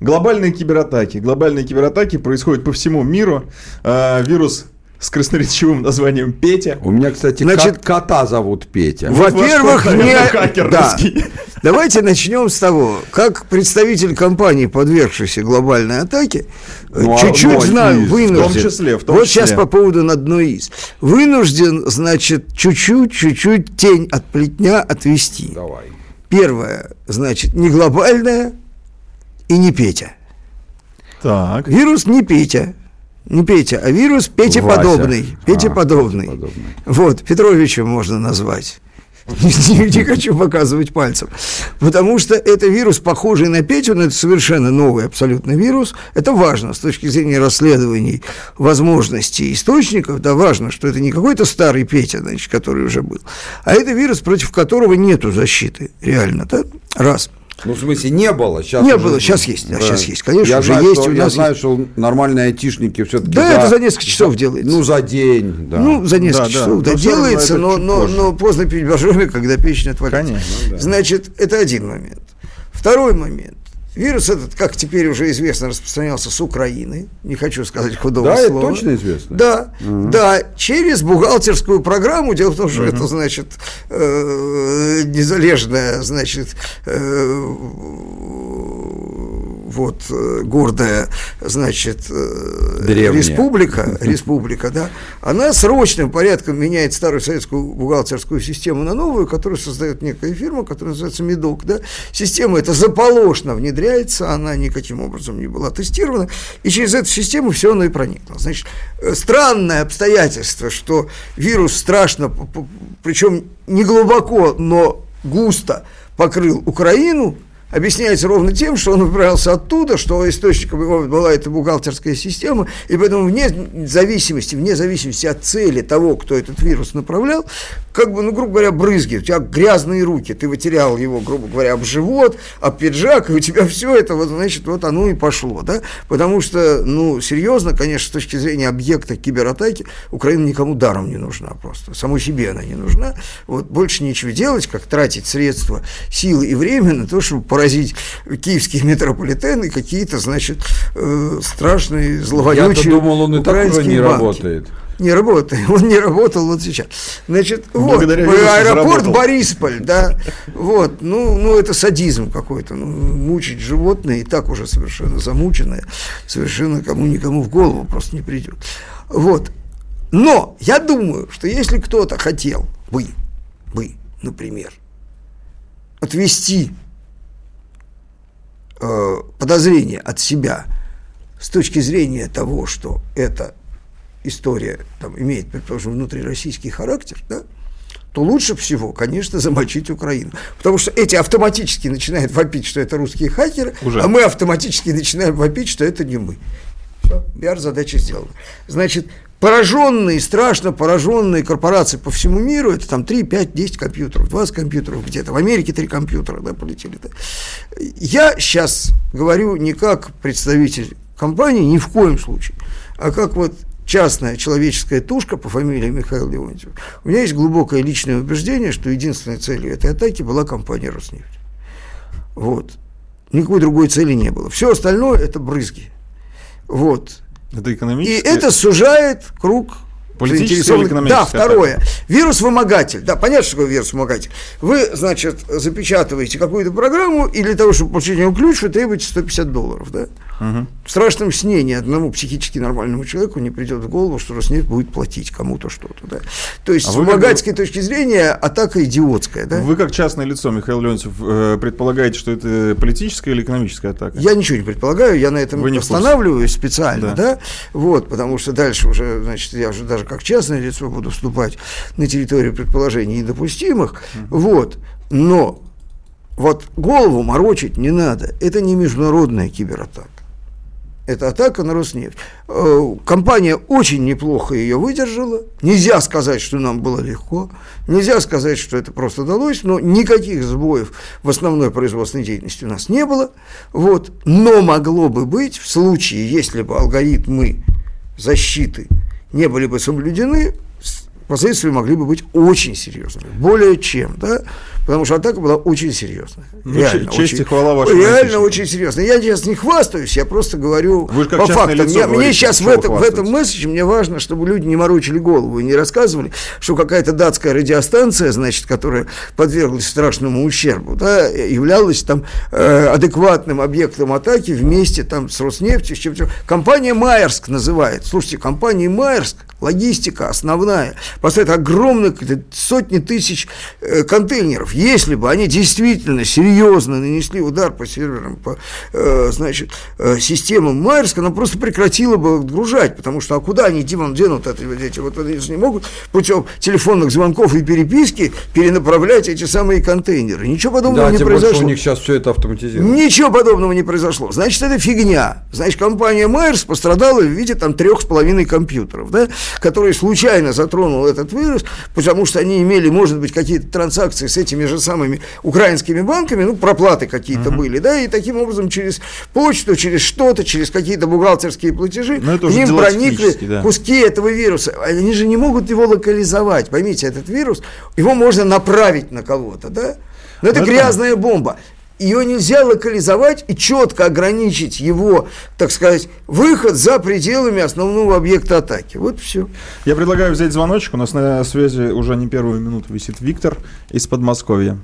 глобальные кибератаки. Глобальные кибератаки происходят по всему миру. А, вирус с красноречивым названием Петя. У меня, кстати, Значит, кот- кота зовут Петя. Во-первых, не... хакер Да. русский. Давайте начнем с того, как представитель компании, подвергшейся глобальной атаке, э, Ну, чуть-чуть одной знаю, из, в вынужден. том числе, в том вот числе. сейчас по поводу на одной из. Вынужден, значит, чуть-чуть, чуть-чуть тень от плетня отвести. Давай. Первое, значит, не глобальная и не Петя. Так. Вирус не Петя. Не Петя, а вирус Пете подобный. Пете А, подобный. подобный. Вот, Петровича можно назвать. Не, <laughs> не хочу показывать пальцем. Потому что это вирус, похожий на Петю, но это совершенно новый абсолютно вирус. Это важно с точки зрения расследований возможностей источников. Да, важно, что это не какой-то старый Петя, значит, который уже был, а это вирус, против которого нету защиты. Реально, да? Раз. Ну, в смысле, не было. Сейчас Не уже- было, сейчас есть, да, сейчас есть. Конечно, я уже знаю, есть, Что, у я нас знаю, есть. что нормальные айтишники все-таки... Да, это за несколько часов делается. Ну, за день, да. Ну, за несколько Да, да. часов, да, Но всё равно делается, но, но, позже. но поздно пить боржоми, когда печень отвалится. Конечно, Значит, это один момент. Второй момент. Вирус этот, как теперь уже известно, распространялся с Украины. Не хочу сказать худого Да, это слова. точно известно? Да, да, через бухгалтерскую программу. Дело в том, что это, значит, э, незалежная, значит, э, вот, э, гордая, значит, э, Древняя. республика, <laughs> республика, да, она срочным порядком меняет старую советскую бухгалтерскую систему на новую, которую создает некая фирма, которая называется Медок, да. Система эта заполошно внедряется, она никаким образом не была тестирована, и через эту систему все оно и проникло. Значит, э, странное обстоятельство, что вирус страшно, причем не глубоко, но густо покрыл Украину, объясняется ровно тем, что он выбрался оттуда, что источником его была эта бухгалтерская система, и поэтому вне зависимости, вне зависимости от цели того, кто этот вирус направлял, как бы, ну, грубо говоря, брызги, у тебя грязные руки, ты вытерял его, грубо говоря, об живот, об пиджак, и у тебя все это, вот, значит, вот оно и пошло, да, потому что, ну, серьезно, конечно, с точки зрения объекта кибератаки, Украина никому даром не нужна просто, самой себе она не нужна, вот, больше нечего делать, как тратить средства, силы и время на то, чтобы изобразить киевский метрополитен и какие-то, значит, э, страшные, зловонючие Я-то думал, он и так уже не банки. работает. Не работает, <laughs> он не работал вот сейчас. Значит, вот, Благодаря вирусу аэропорт заработал. Борисполь, да, вот, ну, ну, это садизм какой-то, ну, мучить животное, и так уже совершенно замученное, совершенно кому-никому в голову просто не придет. Вот, но я думаю, что если кто-то хотел бы, бы, например, отвести э, подозрение от себя с точки зрения того, что эта история там, имеет, предположим, внутрироссийский характер, да, то лучше всего, конечно, замочить Украину. Потому что эти автоматически начинают вопить, что это русские хакеры, Уже. а мы автоматически начинаем вопить, что это не мы. Все, пиар-задача сделана. Значит, пораженные, страшно пораженные корпорации по всему миру, это там 3, 5, 10 компьютеров, 20 компьютеров где-то, в Америке 3 компьютера да, полетели. Да. Я сейчас говорю не как представитель компании, ни в коем случае, а как вот частная человеческая тушка по фамилии Михаил Леонтьев. У меня есть глубокое личное убеждение, что единственной целью этой атаки была компания «Роснефть». Вот. Никакой другой цели не было. Все остальное – это брызги. Вот. Это И экономически. это сужает круг Заинтересованных- Да, второе. Вирус-вымогатель. Да, понятно, что такое вирус-вымогатель. Вы, значит, запечатываете какую-то программу, и для того, чтобы получить его ключ, вы требуете 150 долларов, да? В страшном сне ни одному психически нормальному человеку не придет в голову, что Роснефть будет платить кому-то что-то, да? То есть, А с вы как вымогательской точки зрения, атака идиотская, да? Вы как частное лицо, Михаил Леонтьев, э, предполагаете, что это политическая или экономическая атака? Я ничего не предполагаю, я на этом останавливаюсь специально, Да. да. вот, потому что дальше уже, значит, я уже даже как частное лицо буду вступать на территорию предположений недопустимых, вот, но вот голову морочить не надо, это не международная кибератака. Это атака на Роснефть. Э, Компания очень неплохо ее выдержала. Нельзя сказать, что нам было легко. Нельзя сказать, что это просто удалось. Но никаких сбоев в основной производственной деятельности у нас не было. Вот. Но могло бы быть в случае, если бы алгоритмы защиты не были бы соблюдены, последствия могли бы быть очень серьезными. Более чем, да? Потому что атака была очень серьезная. Ну, че- честь и хвала вашим Реально очень серьезно. Я сейчас не хвастаюсь, я просто говорю Вы по лицо Я- мне говорите, сейчас в этом, в этом месседже мне важно, чтобы люди не морочили голову и не рассказывали, что какая-то датская радиостанция, значит, которая подверглась страшному ущербу, да, являлась там э, адекватным объектом атаки вместе там с Роснефтью, с чем-то. Компания Майерск называет. Слушайте, компания Майерск, логистика основная, поставит какие-то сотни тысяч э, контейнеров. Если бы они действительно серьезно нанесли удар по серверам, по, э, значит, э, системам Майерска, она просто прекратила бы отгружать, потому что а куда они Димон денут это, эти вот они же не могут путем телефонных звонков и переписки перенаправлять эти самые контейнеры. Ничего подобного Да, не тем больше произошло. у них сейчас все это автоматизировано. Ничего подобного не произошло. Значит, это фигня. Значит, компания Майерс пострадала в виде там трех с половиной компьютеров, да, которые случайно затронул этот вирус, потому что они имели, может быть, какие-то транзакции с этими же самыми украинскими банками, ну, проплаты какие-то были, да, и таким образом через почту, через что-то, через какие-то бухгалтерские платежи Ну, к ним проникли да. куски этого вируса. Они же не могут его локализовать. Поймите, этот вирус, его можно направить на кого-то, да? Но это Ну, это грязная бомба. Ее нельзя локализовать и четко ограничить его, так сказать, выход за пределами основного объекта атаки. Вот все. Я предлагаю взять звоночек. У нас на связи уже не первую минуту висит Виктор из Подмосковья.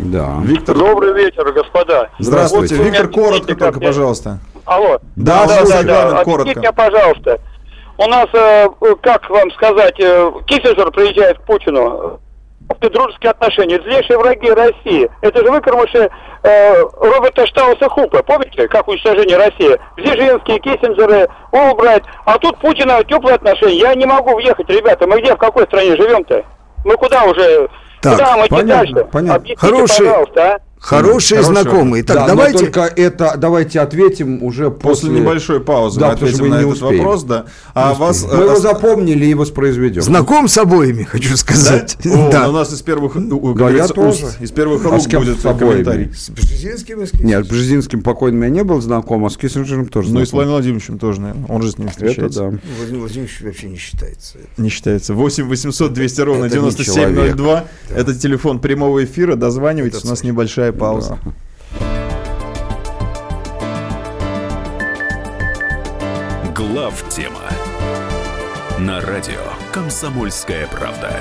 Да. Виктор, Добрый вечер, господа. здравствуйте. Вот Виктор, меня коротко только, я- пожалуйста. Алло. Да, да, да, да. коротко. Мне, пожалуйста. У нас, э, как вам сказать, э, Киссинджер приезжает к Путину. Дружеские отношения, злейшие враги России. Это же выкормыши э, Роберта Штауса Хупа. Помните, как уничтожение России? Бзижинские, Киссинджеры, Олбрайт. А тут Путина теплые отношения. Я не могу въехать, ребята. Мы где, в какой стране живем-то? Мы куда уже? Так, куда мы понятно, дальше? понятно. Объясните, Хороший- пожалуйста, а? Хорошие знакомые. Так, да, давайте. но только это давайте ответим уже После, после, небольшой паузы Да, мы ответим мы на не этот успеем. вопрос. Да. А вас, Мы его э, запомнили и воспроизведем. Знаком с обоими, хочу Да? сказать. О, Да. У нас из первых, Да, я тоже. из первых А рук с кем будет с комментарий. С Бжезинским и с Нет, с Бжезинским покойным я не был знаком, а с Киссинджером тоже Ну и с знаком. Владимиром Владимировичем тоже, наверное. Он же с ним Это встречается. да. Владимир Владимирович вообще не считается. Не считается. 8 800 200 ровно Это не 9702. человек. Это телефон прямого эфира. Дозванивайтесь, Это у нас точно небольшая пауза. Да. Глав тема на радио Комсомольская правда.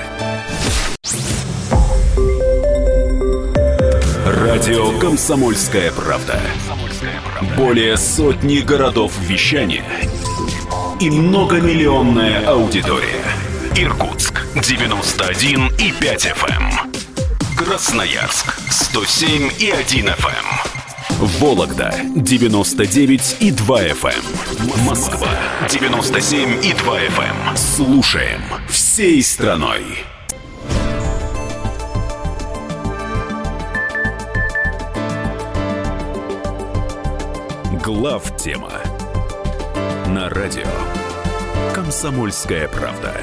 Радио Комсомольская правда. Более сотни городов вещания и многомиллионная аудитория. Иркутск 91 и 5 FM. Красноярск 107 и 1 FM. Вологда 99 и 2 FM. Москва 97 и 2 FM. Слушаем всей страной. Глав тема на радио Комсомольская правда.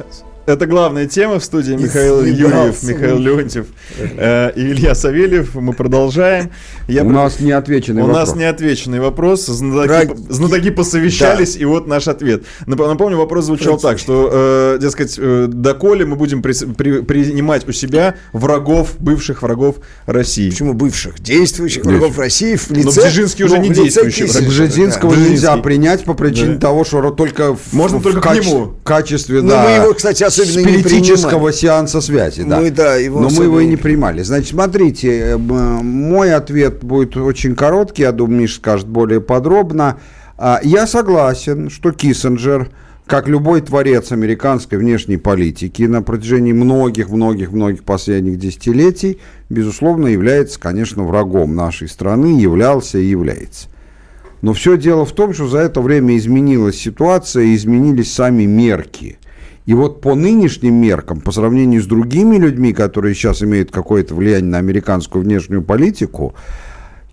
success. Это главная тема в студии Михаил Юрьев. Михаил Леонтьев э, и Илья Савельев. Мы продолжаем. Я У про- нас неотвеченный У вопрос. нас неотвеченный вопрос. Знатоки, посовещались, и вот наш ответ. Нап- Напомню, вопрос звучал так, что, э, дескать, э, доколе мы будем при- принимать у себя врагов, бывших врагов России. Почему бывших? Действующих врагов России в лице... Но Бжезинский уже ну, не в действующий Бжезинского да. нельзя принять по причине Да. того, что только в, Можно в только к нему. качестве, Ну, да, мы его, кстати, особенно спиритического сеанса связи, да. Мы, да, его Но мы его и не принимали. Значит, смотрите, э, м, мой ответ будет очень короткий, я думаю, Миша скажет более подробно. А, Я согласен, что Киссинджер, как любой творец американской внешней политики на протяжении многих-многих-многих последних десятилетий, безусловно, является, конечно, врагом нашей страны, являлся и является. Но все дело в том, что за это время изменилась ситуация изменились сами мерки. И вот по нынешним меркам, по сравнению с другими людьми, которые сейчас имеют какое-то влияние на американскую внешнюю политику,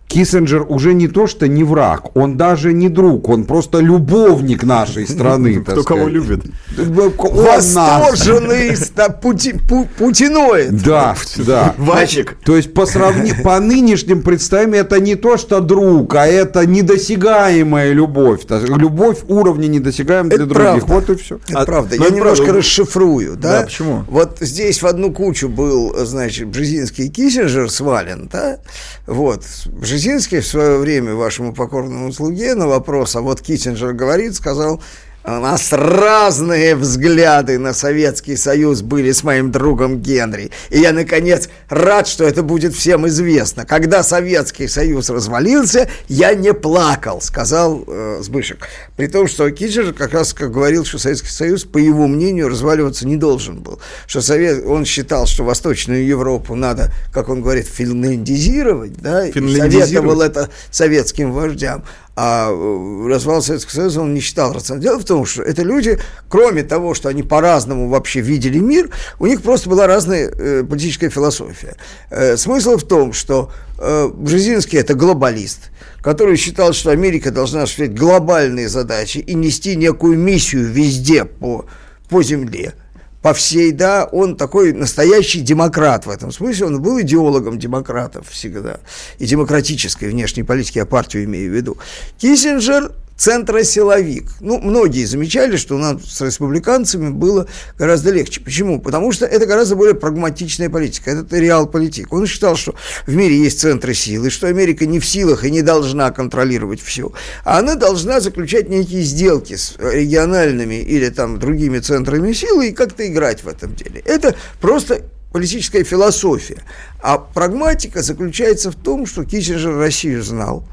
Киссинджер уже не то что не враг, он даже не друг, он просто любовник нашей страны. Кто кого любит. Восторженный ста- пути- пу- путиноид. Да, да. Вачик. То есть по, сравни... по нынешним представлениям это не то, что друг, а это недосягаемая любовь. Любовь уровня недосягаем для Это других. правда. Вот и все. Это А, правда. ну, Я это немножко правда. расшифрую, да? Да, почему? Вот здесь в одну кучу был, значит, Бжезинский и Киссинджер свален, да? Вот. Бжезинский в свое время вашему покорному слуге на вопрос, а вот Киссинджер говорит, сказал, у нас разные взгляды на Советский Союз были с моим другом Генри. И я, наконец, рад, что это будет всем известно. Когда Советский Союз развалился, я не плакал, сказал э, Сбышек. При том, что Киссинджер как раз как говорил, что Советский Союз, по его мнению, разваливаться не должен был. Что Совет, он считал, что Восточную Европу надо, как он говорит, финляндизировать, да, и Финляндизировать. советовал это советским вождям. А э, развал Советского Союза он не считал рациональным. Дело в том, что это люди, кроме того, что они по-разному вообще видели мир, у них просто была разная э, политическая философия. Э, смысл в том, что э, Бжезинский – это глобалист, который считал, что Америка должна осуществлять глобальные задачи и нести некую миссию везде по, по земле по всей, да, он такой настоящий демократ в этом смысле, он был идеологом демократов всегда, и демократической внешней политики, я партию имею в виду. Киссинджер центросиловик. Ну, многие замечали, что у нас с республиканцами было гораздо легче. Почему? Потому что это гораздо более прагматичная политика, это реал-политика. Он считал, что в мире есть центры силы, что Америка не в силах и не должна контролировать все, а она должна заключать некие сделки с региональными или там другими центрами силы и как-то играть в этом деле. Это просто политическая философия. А прагматика заключается в том, что Киссинджер Россию знал,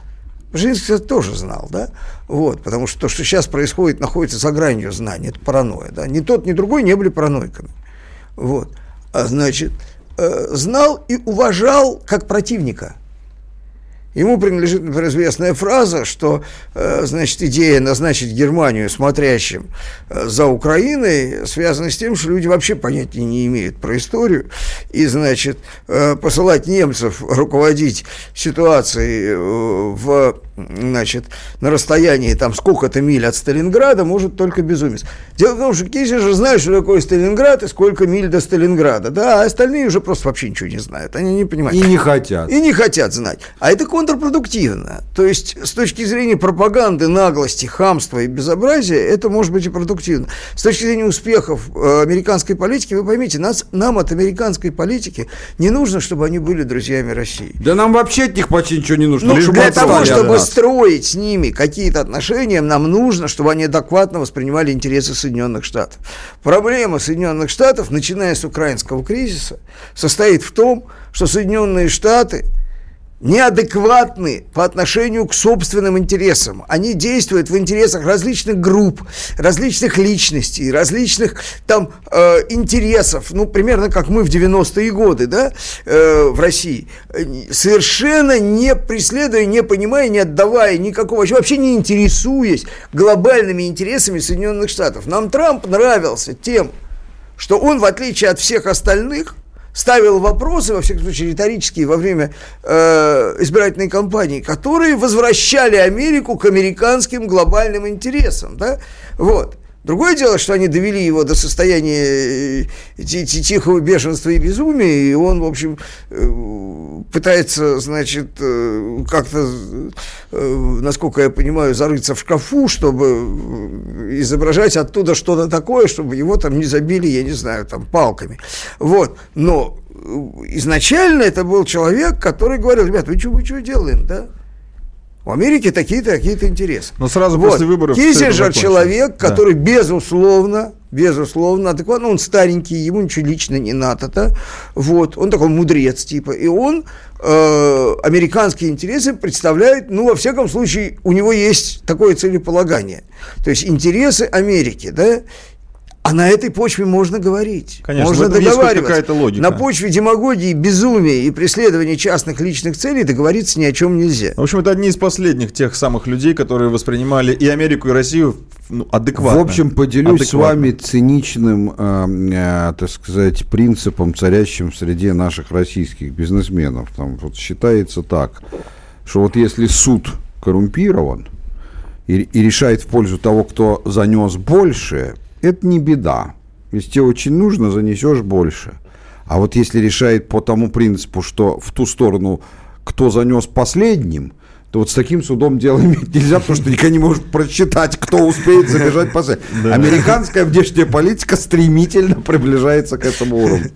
Бжезинский кстати, тоже знал, да, вот, потому что то, что сейчас происходит, находится за гранью знания, это паранойя, да, ни тот, ни другой не были параноиками, вот, а, значит, э, знал и уважал как противника. Ему принадлежит, например, известная фраза, что, э, значит, идея назначить Германию смотрящим э, за Украиной связана с тем, что люди вообще понятия не имеют про историю, и, значит, посылать немцев руководить ситуацией в значит, на расстоянии там сколько-то миль от Сталинграда, может только безумец. Дело в том, что Киссинджер знает, что такое Сталинград и сколько миль до Сталинграда, да, а остальные уже просто вообще ничего не знают, они не понимают. И не хотят. И не хотят знать. А это контрпродуктивно. То есть, с точки зрения пропаганды, наглости, хамства и безобразия, это может быть и продуктивно. С точки зрения успехов э, американской политики, вы поймите, нас, нам от американской политики не нужно, чтобы они были друзьями России. Да нам вообще от них почти ничего не нужно. Ну, для того, чтобы. Строить с ними какие-то отношения, нам нужно, чтобы они адекватно воспринимали интересы Соединенных Штатов. Проблема Соединенных Штатов, начиная с украинского кризиса, состоит в том, что Соединенные Штаты неадекватны по отношению к собственным интересам. Они действуют в интересах различных групп, различных личностей, различных там э, интересов. Ну, примерно как мы в 90-е годы, да, э, в России. Совершенно не преследуя, не понимая, не отдавая никакого, вообще не интересуясь глобальными интересами Соединенных Штатов. Нам Трамп нравился тем, что он, в отличие от всех остальных, ставил вопросы, во всяком случае риторические, во время э, избирательной кампании, которые возвращали Америку к американским глобальным интересам. Да? Вот. Другое дело, что они довели его до состояния э, ти- ти- тихого бешенства и безумия, и он, в общем, э, пытается, значит, э, как-то, насколько я понимаю, зарыться в шкафу, чтобы изображать оттуда что-то такое, чтобы его там не забили, я не знаю, там, палками. Вот. Но изначально это был человек, который говорил, ребят, вы что, вы что делаем, да? В Америке такие-то, такие-то интересы. Но сразу Вот. после выборов Киссинджер человек, Да. который безусловно, безусловно, адекватно, он старенький, ему ничего лично не надо, да? Вот, он такой мудрец типа, и он э, американские интересы представляет, ну, во всяком случае, у него есть такое целеполагание, то есть интересы Америки, да? А на этой почве можно говорить. Конечно, можно договариваться. какая-то логика. На почве демагогии, безумия и преследования частных личных целей договориться ни о чем нельзя. В общем, это одни из последних тех самых людей, которые воспринимали и Америку, и Россию ну, адекватно. В общем, поделюсь с Адекватно. вами циничным, э, э, так сказать, принципом, царящим среди наших российских бизнесменов. Там вот считается так, что вот если суд коррумпирован и, и решает в пользу того, кто занес больше, это не беда. Если тебе очень нужно, занесешь больше. А вот если решает по тому принципу, что в ту сторону, кто занес последним, то вот с таким судом дело иметь нельзя, потому что никогда не может просчитать, кто успеет забежать последним. Американская внешняя политика стремительно приближается к этому уровню.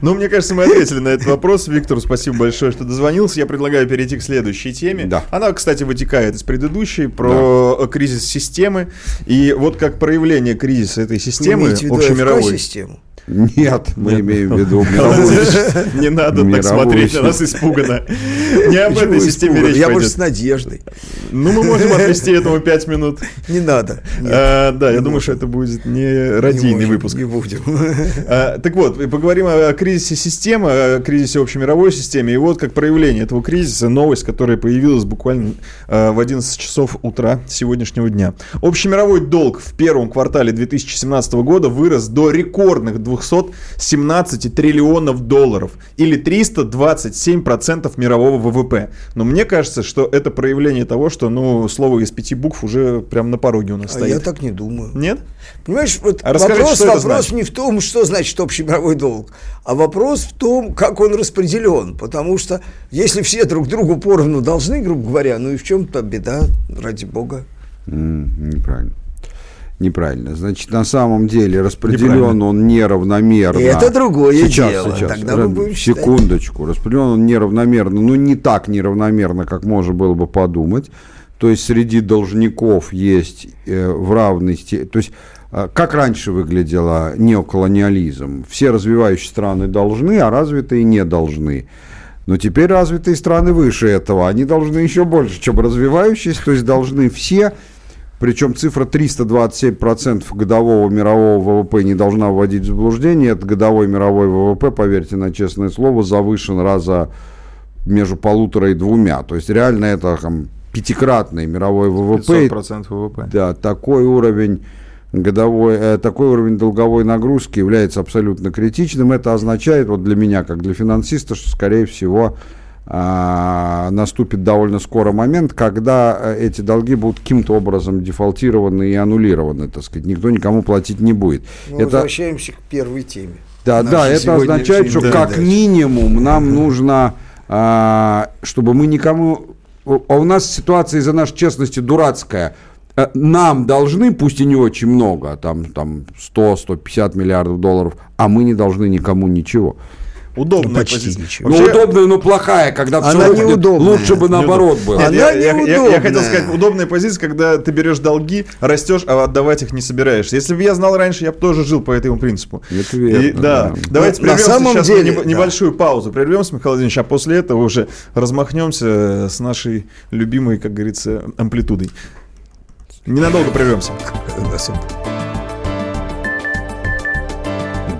Ну, мне кажется, мы ответили на этот вопрос. Виктор, спасибо большое, что дозвонился. Я предлагаю перейти к следующей теме. Да. Она, кстати, вытекает из предыдущей про э, кризис системы. И вот как проявление кризиса этой системы общемировой. ФК-систему? Нет, мы имеем в виду <laughs> Не надо так смотреть на нас испуганно. Не об этой системе речь Я, может, пойдет. с надеждой. Ну, мы можем отвести этому 5 минут. Не надо. А, Да, я думаю, что это будет не радийный выпуск. Не будем. <laughs> А, Так вот, поговорим о кризисе системы, о кризисе общемировой системе. И вот как проявление этого кризиса новость, которая появилась буквально а, в 11 часов утра сегодняшнего дня. Общемировой долг в первом квартале 2017 года вырос до рекордных 217 триллионов долларов или 327% мирового ВВП. Но мне кажется, что это проявление того, что ну, слово из пяти букв уже прям на пороге у нас А стоит. я так не думаю. Нет? Понимаешь, вот А расскажите, вопрос, что это вопрос значит? не в том, что значит общий мировой долг, а вопрос в том, как он распределен. Потому что если все друг другу поровну должны, грубо говоря, ну и в чем-то беда, ради бога. М, Неправильно. Неправильно. Значит, на самом деле распределен он неравномерно. Это другое сейчас, дело. Сейчас, Тогда мы Рад- будем считать. Секундочку. Распределен он неравномерно. Ну, не так неравномерно, как можно было бы подумать. То есть, среди должников есть э, в равной степени... То есть, э, как раньше выглядело неоколониализм? Все развивающие страны должны, а развитые не должны. Но теперь развитые страны выше этого. Они должны еще больше, чем развивающиеся. То есть, должны все... Причем цифра 327% годового мирового ВВП не должна вводить в заблуждение. Это годовой мировой ВВП, поверьте на честное слово, завышен раза между полутора и двумя. То есть реально это там, пятикратный мировой ВВП. 500% ВВП. Да, такой уровень годовой, э, такой уровень долговой нагрузки является абсолютно критичным. Это означает, вот для меня, как для финансиста, что, скорее всего, а, наступит довольно скоро момент, когда э, эти долги будут каким-то образом дефолтированы и аннулированы, так сказать. Никто никому платить не будет. Мы это, возвращаемся к первой теме. да, да, это означает, что как передачи. минимум нам нужно, а, чтобы мы никому... А у нас ситуация из-за нашей честности дурацкая. Э, Нам должны, пусть и не очень много, там, там 100-150 миллиардов долларов, а мы не должны никому ничего. Удобная почти позиция. ничего. Ну, удобная, но плохая, когда все Она неудобная. лучше бы наоборот было. Нет, Она я, я- я- я неудобная. хотел сказать, удобная позиция, когда ты берешь долги, растешь, а отдавать их не собираешься. Если бы я знал раньше, я бы тоже жил по этому принципу. Это верно, И- да. да. Давайте Ну, на прервемся самом сейчас деле, на небо- да. небольшую паузу. Прервемся, Михаил Владимирович, а после этого уже размахнемся с нашей любимой, как говорится, амплитудой. Ненадолго прервемся.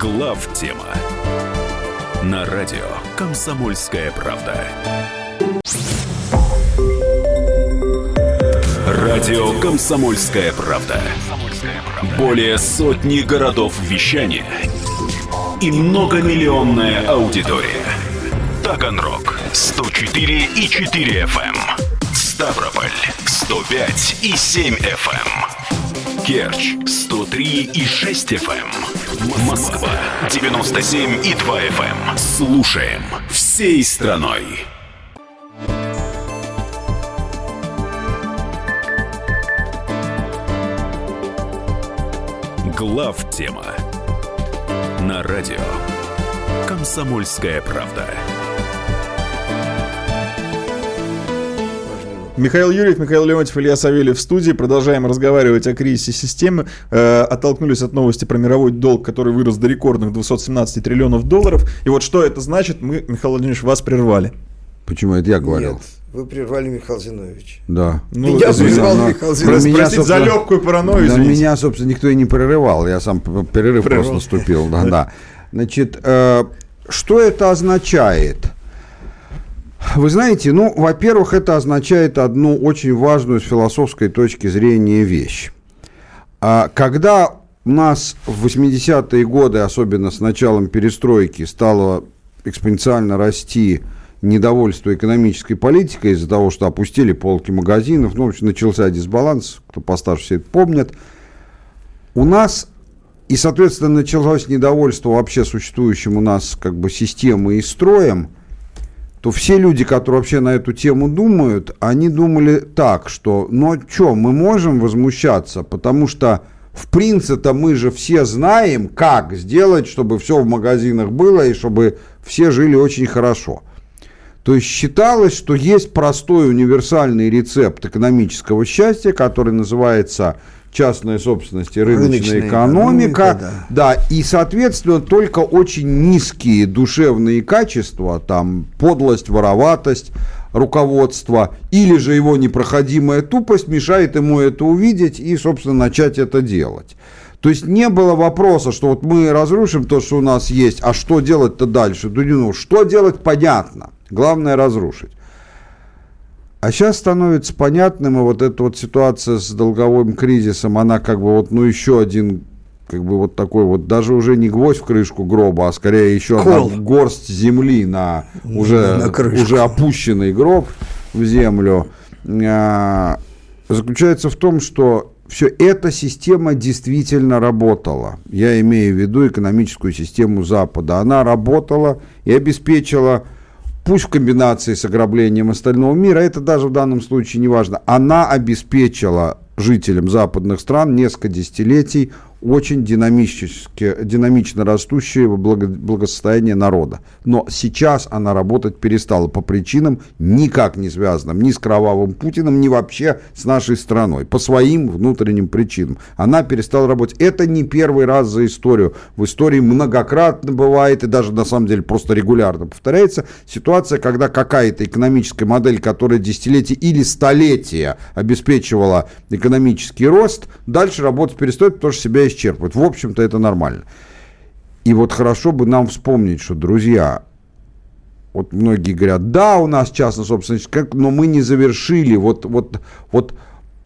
Глав тема на радио Комсомольская правда. Радио Комсомольская правда. Более сотни городов вещания и многомиллионная аудитория. Таганрог 104 и 4 FM. Ставрополь 105 и 7 FM. Керчь 103 и 6 FM. Москва 97 и 2 FM. Слушаем всей страной. Глав тема на радио Комсомольская правда. Михаил Юрьев, Михаил Леонтьев, Илья Савельев в студии. Продолжаем разговаривать о кризисе системы. Э, оттолкнулись от новости про мировой долг, который вырос до рекордных 217 триллионов долларов. И вот что это значит, мы, Михаил Владимирович, вас прервали. Почему это я говорил? Нет, вы прервали Михаил Зинович. Да. Ну, Я прервал но- Михаил Зинович. меня, Простите за легкую паранойю, На извините. меня, собственно, никто и не прерывал. Я сам перерыв Прервал. просто наступил. Да, да. Значит, э, что это означает? Вы знаете, ну, во-первых, это означает одну очень важную с философской точки зрения вещь. А, Когда у нас в 80-е годы, особенно с началом перестройки, стало экспоненциально расти недовольство экономической политикой из-за того, что опустили полки магазинов, ну, в общем, начался дисбаланс, кто постарше все это помнит, у нас и, соответственно, началось недовольство вообще существующим у нас как бы системой и строем, то все люди, которые вообще на эту тему думают, они думали так, что, ну что, мы можем возмущаться, потому что в принципе мы же все знаем, как сделать, чтобы все в магазинах было и чтобы все жили очень хорошо. То есть считалось, что есть простой универсальный рецепт экономического счастья, который называется частная собственность и рыночная, Рыночная экономика. экономика, да. и, соответственно, только очень низкие душевные качества, там, подлость, вороватость, руководство, или же его непроходимая тупость мешает ему это увидеть и, собственно, начать это делать. То есть не было вопроса, что вот мы разрушим то, что у нас есть, а что делать-то дальше? Ну, что делать, понятно. Главное разрушить. А сейчас становится понятным, и вот эта вот ситуация с долговым кризисом, она как бы вот, ну, еще один, как бы вот такой вот, даже уже не гвоздь в крышку гроба, а скорее еще Кол. одна горсть земли на уже, на крышку. уже опущенный гроб в землю, а, заключается в том, что все эта система действительно работала. Я имею в виду экономическую систему Запада. Она работала и обеспечила пусть в комбинации с ограблением остального мира, это даже в данном случае не важно, она обеспечила жителям западных стран несколько десятилетий очень динамически, динамично растущее благо- благосостояние народа. Но сейчас она работать перестала по причинам никак не связанным ни с кровавым Путиным, ни вообще с нашей страной. По своим внутренним причинам. Она перестала работать. Это не первый раз за историю. В истории многократно бывает и даже на самом деле просто регулярно повторяется ситуация, когда какая-то экономическая модель, которая десятилетия или столетия обеспечивала экономический рост, дальше работать перестает, потому что себя исчерпывает. В общем-то, это нормально. И вот хорошо бы нам вспомнить, что, друзья, вот многие говорят, да, у нас частная собственность, как, но мы не завершили, вот, вот, вот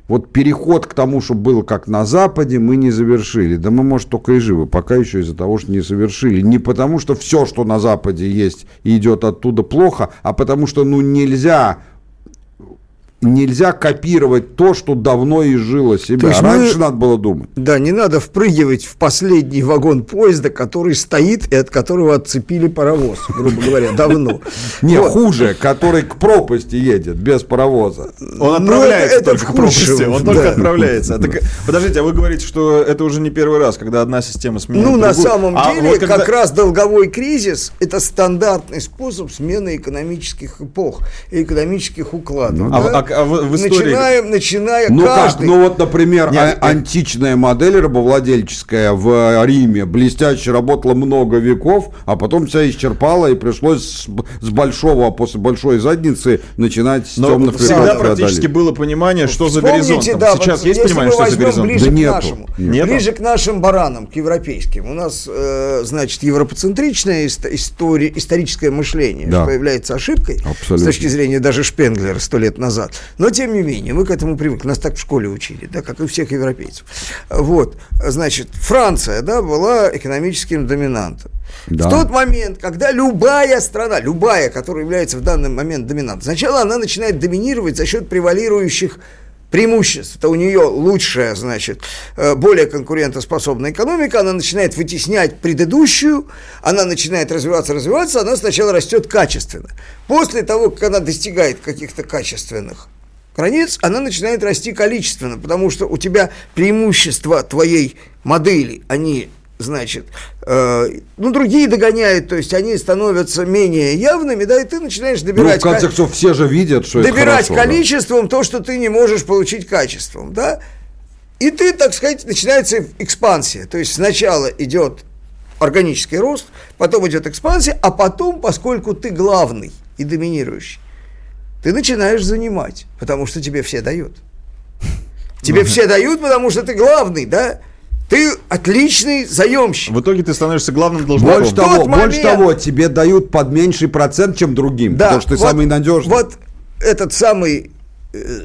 вот переход к тому, чтобы было как на Западе, мы не завершили. Да мы, может, только и живы, пока еще из-за того, что не совершили. Не потому, что все, что на Западе есть и идет оттуда плохо, а потому что, ну, нельзя нельзя копировать то, что давно изжило себя. есть Раньше мы- надо было думать. Да, не надо впрыгивать в последний вагон поезда, который стоит и от которого отцепили паровоз, грубо говоря, давно. <laughs> Не, хуже, который к пропасти едет без паровоза. Он Ну, отправляется только в к пропасти, он только отправляется. <laughs> А подождите, а вы говорите, что это уже не первый раз, когда одна система сменяет Ну, на самом А деле, как раз долговой кризис – это стандартный способ смены экономических эпох и экономических укладов. Ну, а в- а- в- в истории- Начинаем, начиная Ну каждый... как, ну вот, например, Нет, а- нет. античная модель рабовладельческая в Риме блестяще работала много веков, а потом вся исчерпала и пришлось с, с большого, а после большой задницы начинать с Но темных всегда практически было понимание, что за Вспомните, горизонтом. да, Сейчас вот есть понимание, что за горизонтом? Ближе Да к нету. нашему, Нету? ближе к нашим баранам, к европейским. У нас, э, значит, европоцентричное ист- истори- историческое мышление, Да. что является ошибкой Абсолютно. с точки зрения даже Шпенглера сто лет назад. Но, тем не менее, мы к этому привыкли. Нас так в школе учили, да, как и всех европейцев. Вот, значит, Франция, да, была экономическим доминантом. Да. В тот момент, когда любая страна, любая, которая является в данный момент доминантом, сначала она начинает доминировать за счет превалирующих преимуществ. Это у нее лучшая, значит, э, более конкурентоспособная экономика, она начинает вытеснять предыдущую, она начинает развиваться, развиваться, она сначала растет качественно. После того, как она достигает каких-то качественных границ, она начинает расти количественно, потому что у тебя преимущества твоей модели, они значит, э, ну, другие догоняют, то есть они становятся менее явными, да, и ты начинаешь Ну, добирать... в конце концов, все же видят, что это добирать хорошо, да. количеством то, что ты не можешь получить качеством, да? И ты, так сказать, начинается экспансия. То есть сначала идет органический рост, потом идет экспансия, а потом, поскольку ты главный и доминирующий, ты начинаешь занимать, потому что тебе все дают. Тебе все дают, потому что ты главный, да? Ты отличный заемщик. В итоге ты становишься главным должником. Больше того, момент- больше того, тебе дают под меньший процент, чем другим, Да, потому что ты вот- самый надежный. Вот этот самый э,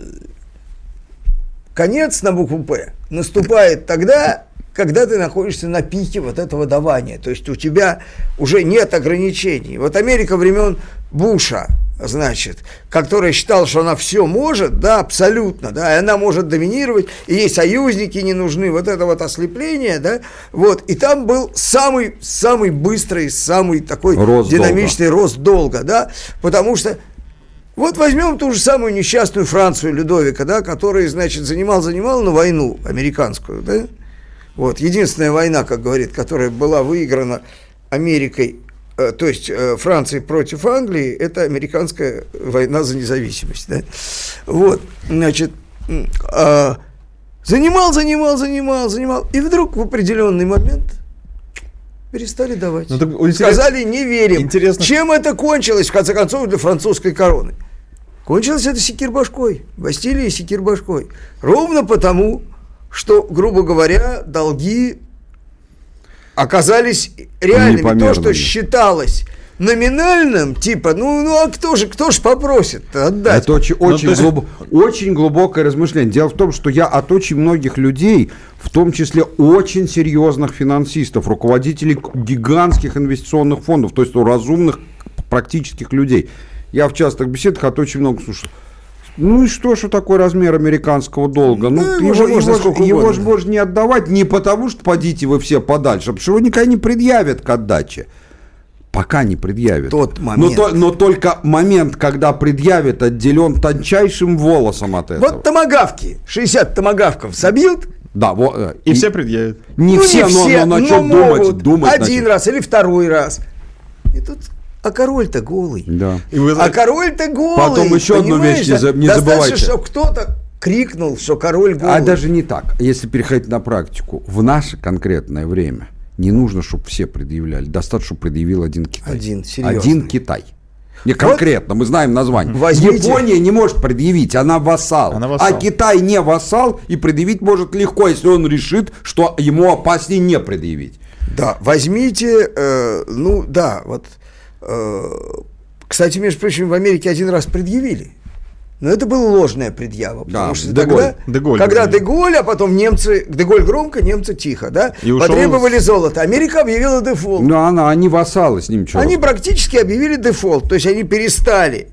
конец на букву П наступает тогда, когда ты находишься на пике вот этого давания. То есть у тебя уже нет ограничений. Вот Америка времен Буша, значит, которая считала, что она все может, да, абсолютно, да, и она может доминировать, и ей союзники не нужны, вот это вот ослепление, да, вот, и там был самый, самый быстрый, самый такой Рост долга. динамичный рост долга, да, потому что вот возьмем ту же самую несчастную Францию Людовика, да, который, значит, занимал-занимал на войну американскую, да, вот, единственная война, как говорит, которая была выиграна Америкой, то есть э, Францией против Англии, это американская война за независимость, да, вот, значит, а, занимал, занимал, занимал, занимал, и вдруг в определенный момент перестали давать. Ну, так интерес- Сказали, не верим. Интересно. Чем это кончилось, в конце концов, для французской короны? Кончилось это секирбашкой, Бастилия секирбашкой. Ровно потому, что, грубо говоря, долги оказались реальными. То, что считалось номинальным, типа, ну, ну а кто же, кто же попросит отдать? Это очень, Ну, очень, то есть- глубо- очень глубокое размышление. Дело в том, что я от очень многих людей, в том числе очень серьезных финансистов, руководителей гигантских инвестиционных фондов, то есть у разумных практических людей, я в частых беседах от очень много слушал. Ну и что, что такой размер американского долга? Ну, Ну, его, его же можно его сколько его угодно. же можно не отдавать не потому, что подите вы все подальше, а потому что его никогда не предъявят к отдаче. Пока не предъявят. Тот Но, момент. то- но только момент, когда предъявит, отделен тончайшим волосом от этого. Вот томагавки, 60 томагавков забьют, Да, вот, э, И все предъявят. Не ну, все, не но, все, но начнут но думать, могут. думать один начнут. раз или второй раз. И тут, а король-то голый. Да. И вы- А король-то голый. Потом еще одну вещь не за- не Достаточно, забывайте. чтобы кто-то крикнул, что король голый. А даже не так. Если переходить на практику, в наше конкретное время не нужно, чтобы все предъявляли. Достаточно, чтобы предъявил один Китай. Один, серьезный. Один Китай. Не конкретно, мы знаем название. Возьмите- Япония не может предъявить, она вассал. Она вассал. А Китай не вассал и предъявить может легко, если он решит, что ему опаснее не предъявить. Да, возьмите, э, ну да, вот, кстати, между прочим, в Америке один раз предъявили. Но это была ложная предъява, потому Да, что Деголь. тогда, Деголь, когда да. Деголь, а потом немцы, Деголь громко, немцы тихо, да, И ушел потребовали золото. Америка объявила дефолт. Ну, она, они вассалы с ним что? Они практически объявили дефолт, то есть они перестали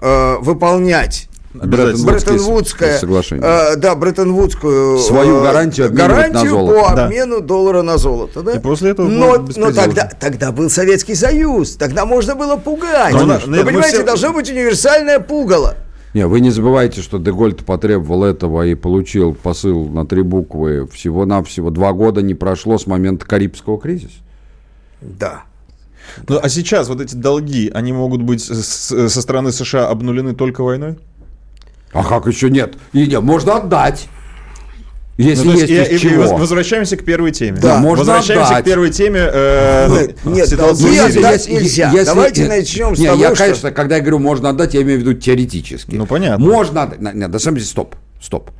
э, выполнять Бреттон-Вудское, соглашение. э, да, Бреттон-Вудскую Свою э, гарантию обменивать на гарантию золото. по Да. обмену доллара на золото, да? И после этого но, было но тогда, тогда был Советский Союз, тогда можно было пугать. Но Вы на- нет, мы понимаете, все- должно быть универсальное пугало. Не, вы не забывайте, что Деголь потребовал этого и получил посыл на три буквы. Всего-навсего два года не прошло с момента Карибского кризиса. Да. Ну, а сейчас вот эти долги, они могут быть со стороны США обнулены только войной? А как еще нет? И не, можно отдать. Если Ну, есть, есть, и- из и- и чего. воз- возвращаемся к первой теме. Да, можно Возвращаемся отдать. к первой теме. э, Нет, ну, нет, ситуации в Сирии. отдать нельзя. Давайте начнем с не, того, я, что- конечно, когда я говорю можно отдать, я имею в виду теоретически. Ну, понятно. Можно отдать. Нет, на самом деле, стоп, стоп.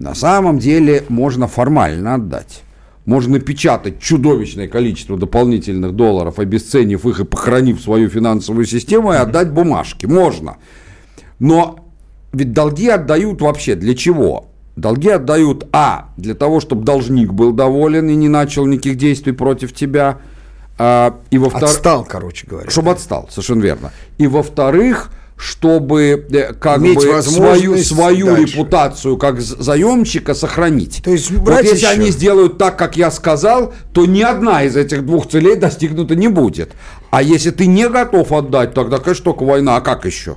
На самом деле можно формально отдать. Можно напечатать чудовищное количество дополнительных долларов, обесценив их и похоронив свою финансовую систему, и отдать бумажки. Можно. Но ведь долги отдают вообще для чего? Долги отдают, а, для того, чтобы должник был доволен и не начал никаких действий против тебя, а, и во вторых... Отстал, короче говоря. Чтобы отстал, совершенно верно. И во-вторых, чтобы э, как Иметь бы свою, свою дальше. репутацию как заемщика сохранить. То есть вот если еще. они сделают так, как я сказал, то ни одна из этих двух целей достигнута не будет. А если ты не готов отдать, тогда, конечно, только война, а как еще?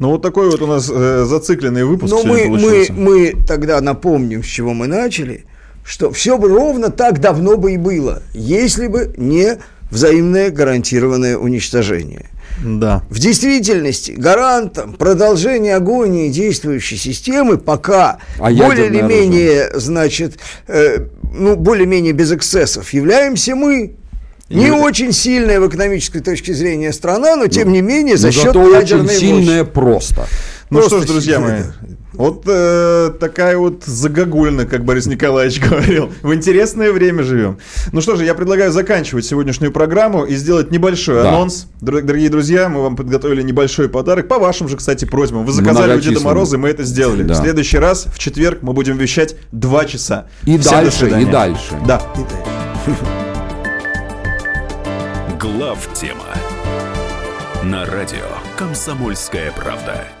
Ну, вот такой вот у нас э, зацикленный выпуск Но мы, мы, получился. мы тогда напомним, с чего мы начали, что все бы ровно так давно бы и было, если бы не взаимное гарантированное уничтожение. Да. В действительности гарантом продолжения агонии действующей системы пока А более или менее, значит, э, ну, более-менее без эксцессов являемся мы. Не И- очень сильная в экономической точке зрения страна, но тем не менее за счет зато очень ядерной мощи. сильное просто. Ну Просто что ж, друзья мои, вот э, такая вот загогульна, как Борис Николаевич <laughs> говорил. В интересное время живем. Ну что же, я предлагаю заканчивать сегодняшнюю программу и сделать небольшой Да. анонс. Дор- Дорогие друзья, мы вам подготовили небольшой подарок. По вашим же, кстати, просьбам. Вы заказали у Деда. Мороза, и мы это сделали. Да. В следующий раз, в четверг, мы будем вещать два часа. И Всем до дальше, свидания. и дальше. <laughs> Глав тема на радио Комсомольская правда.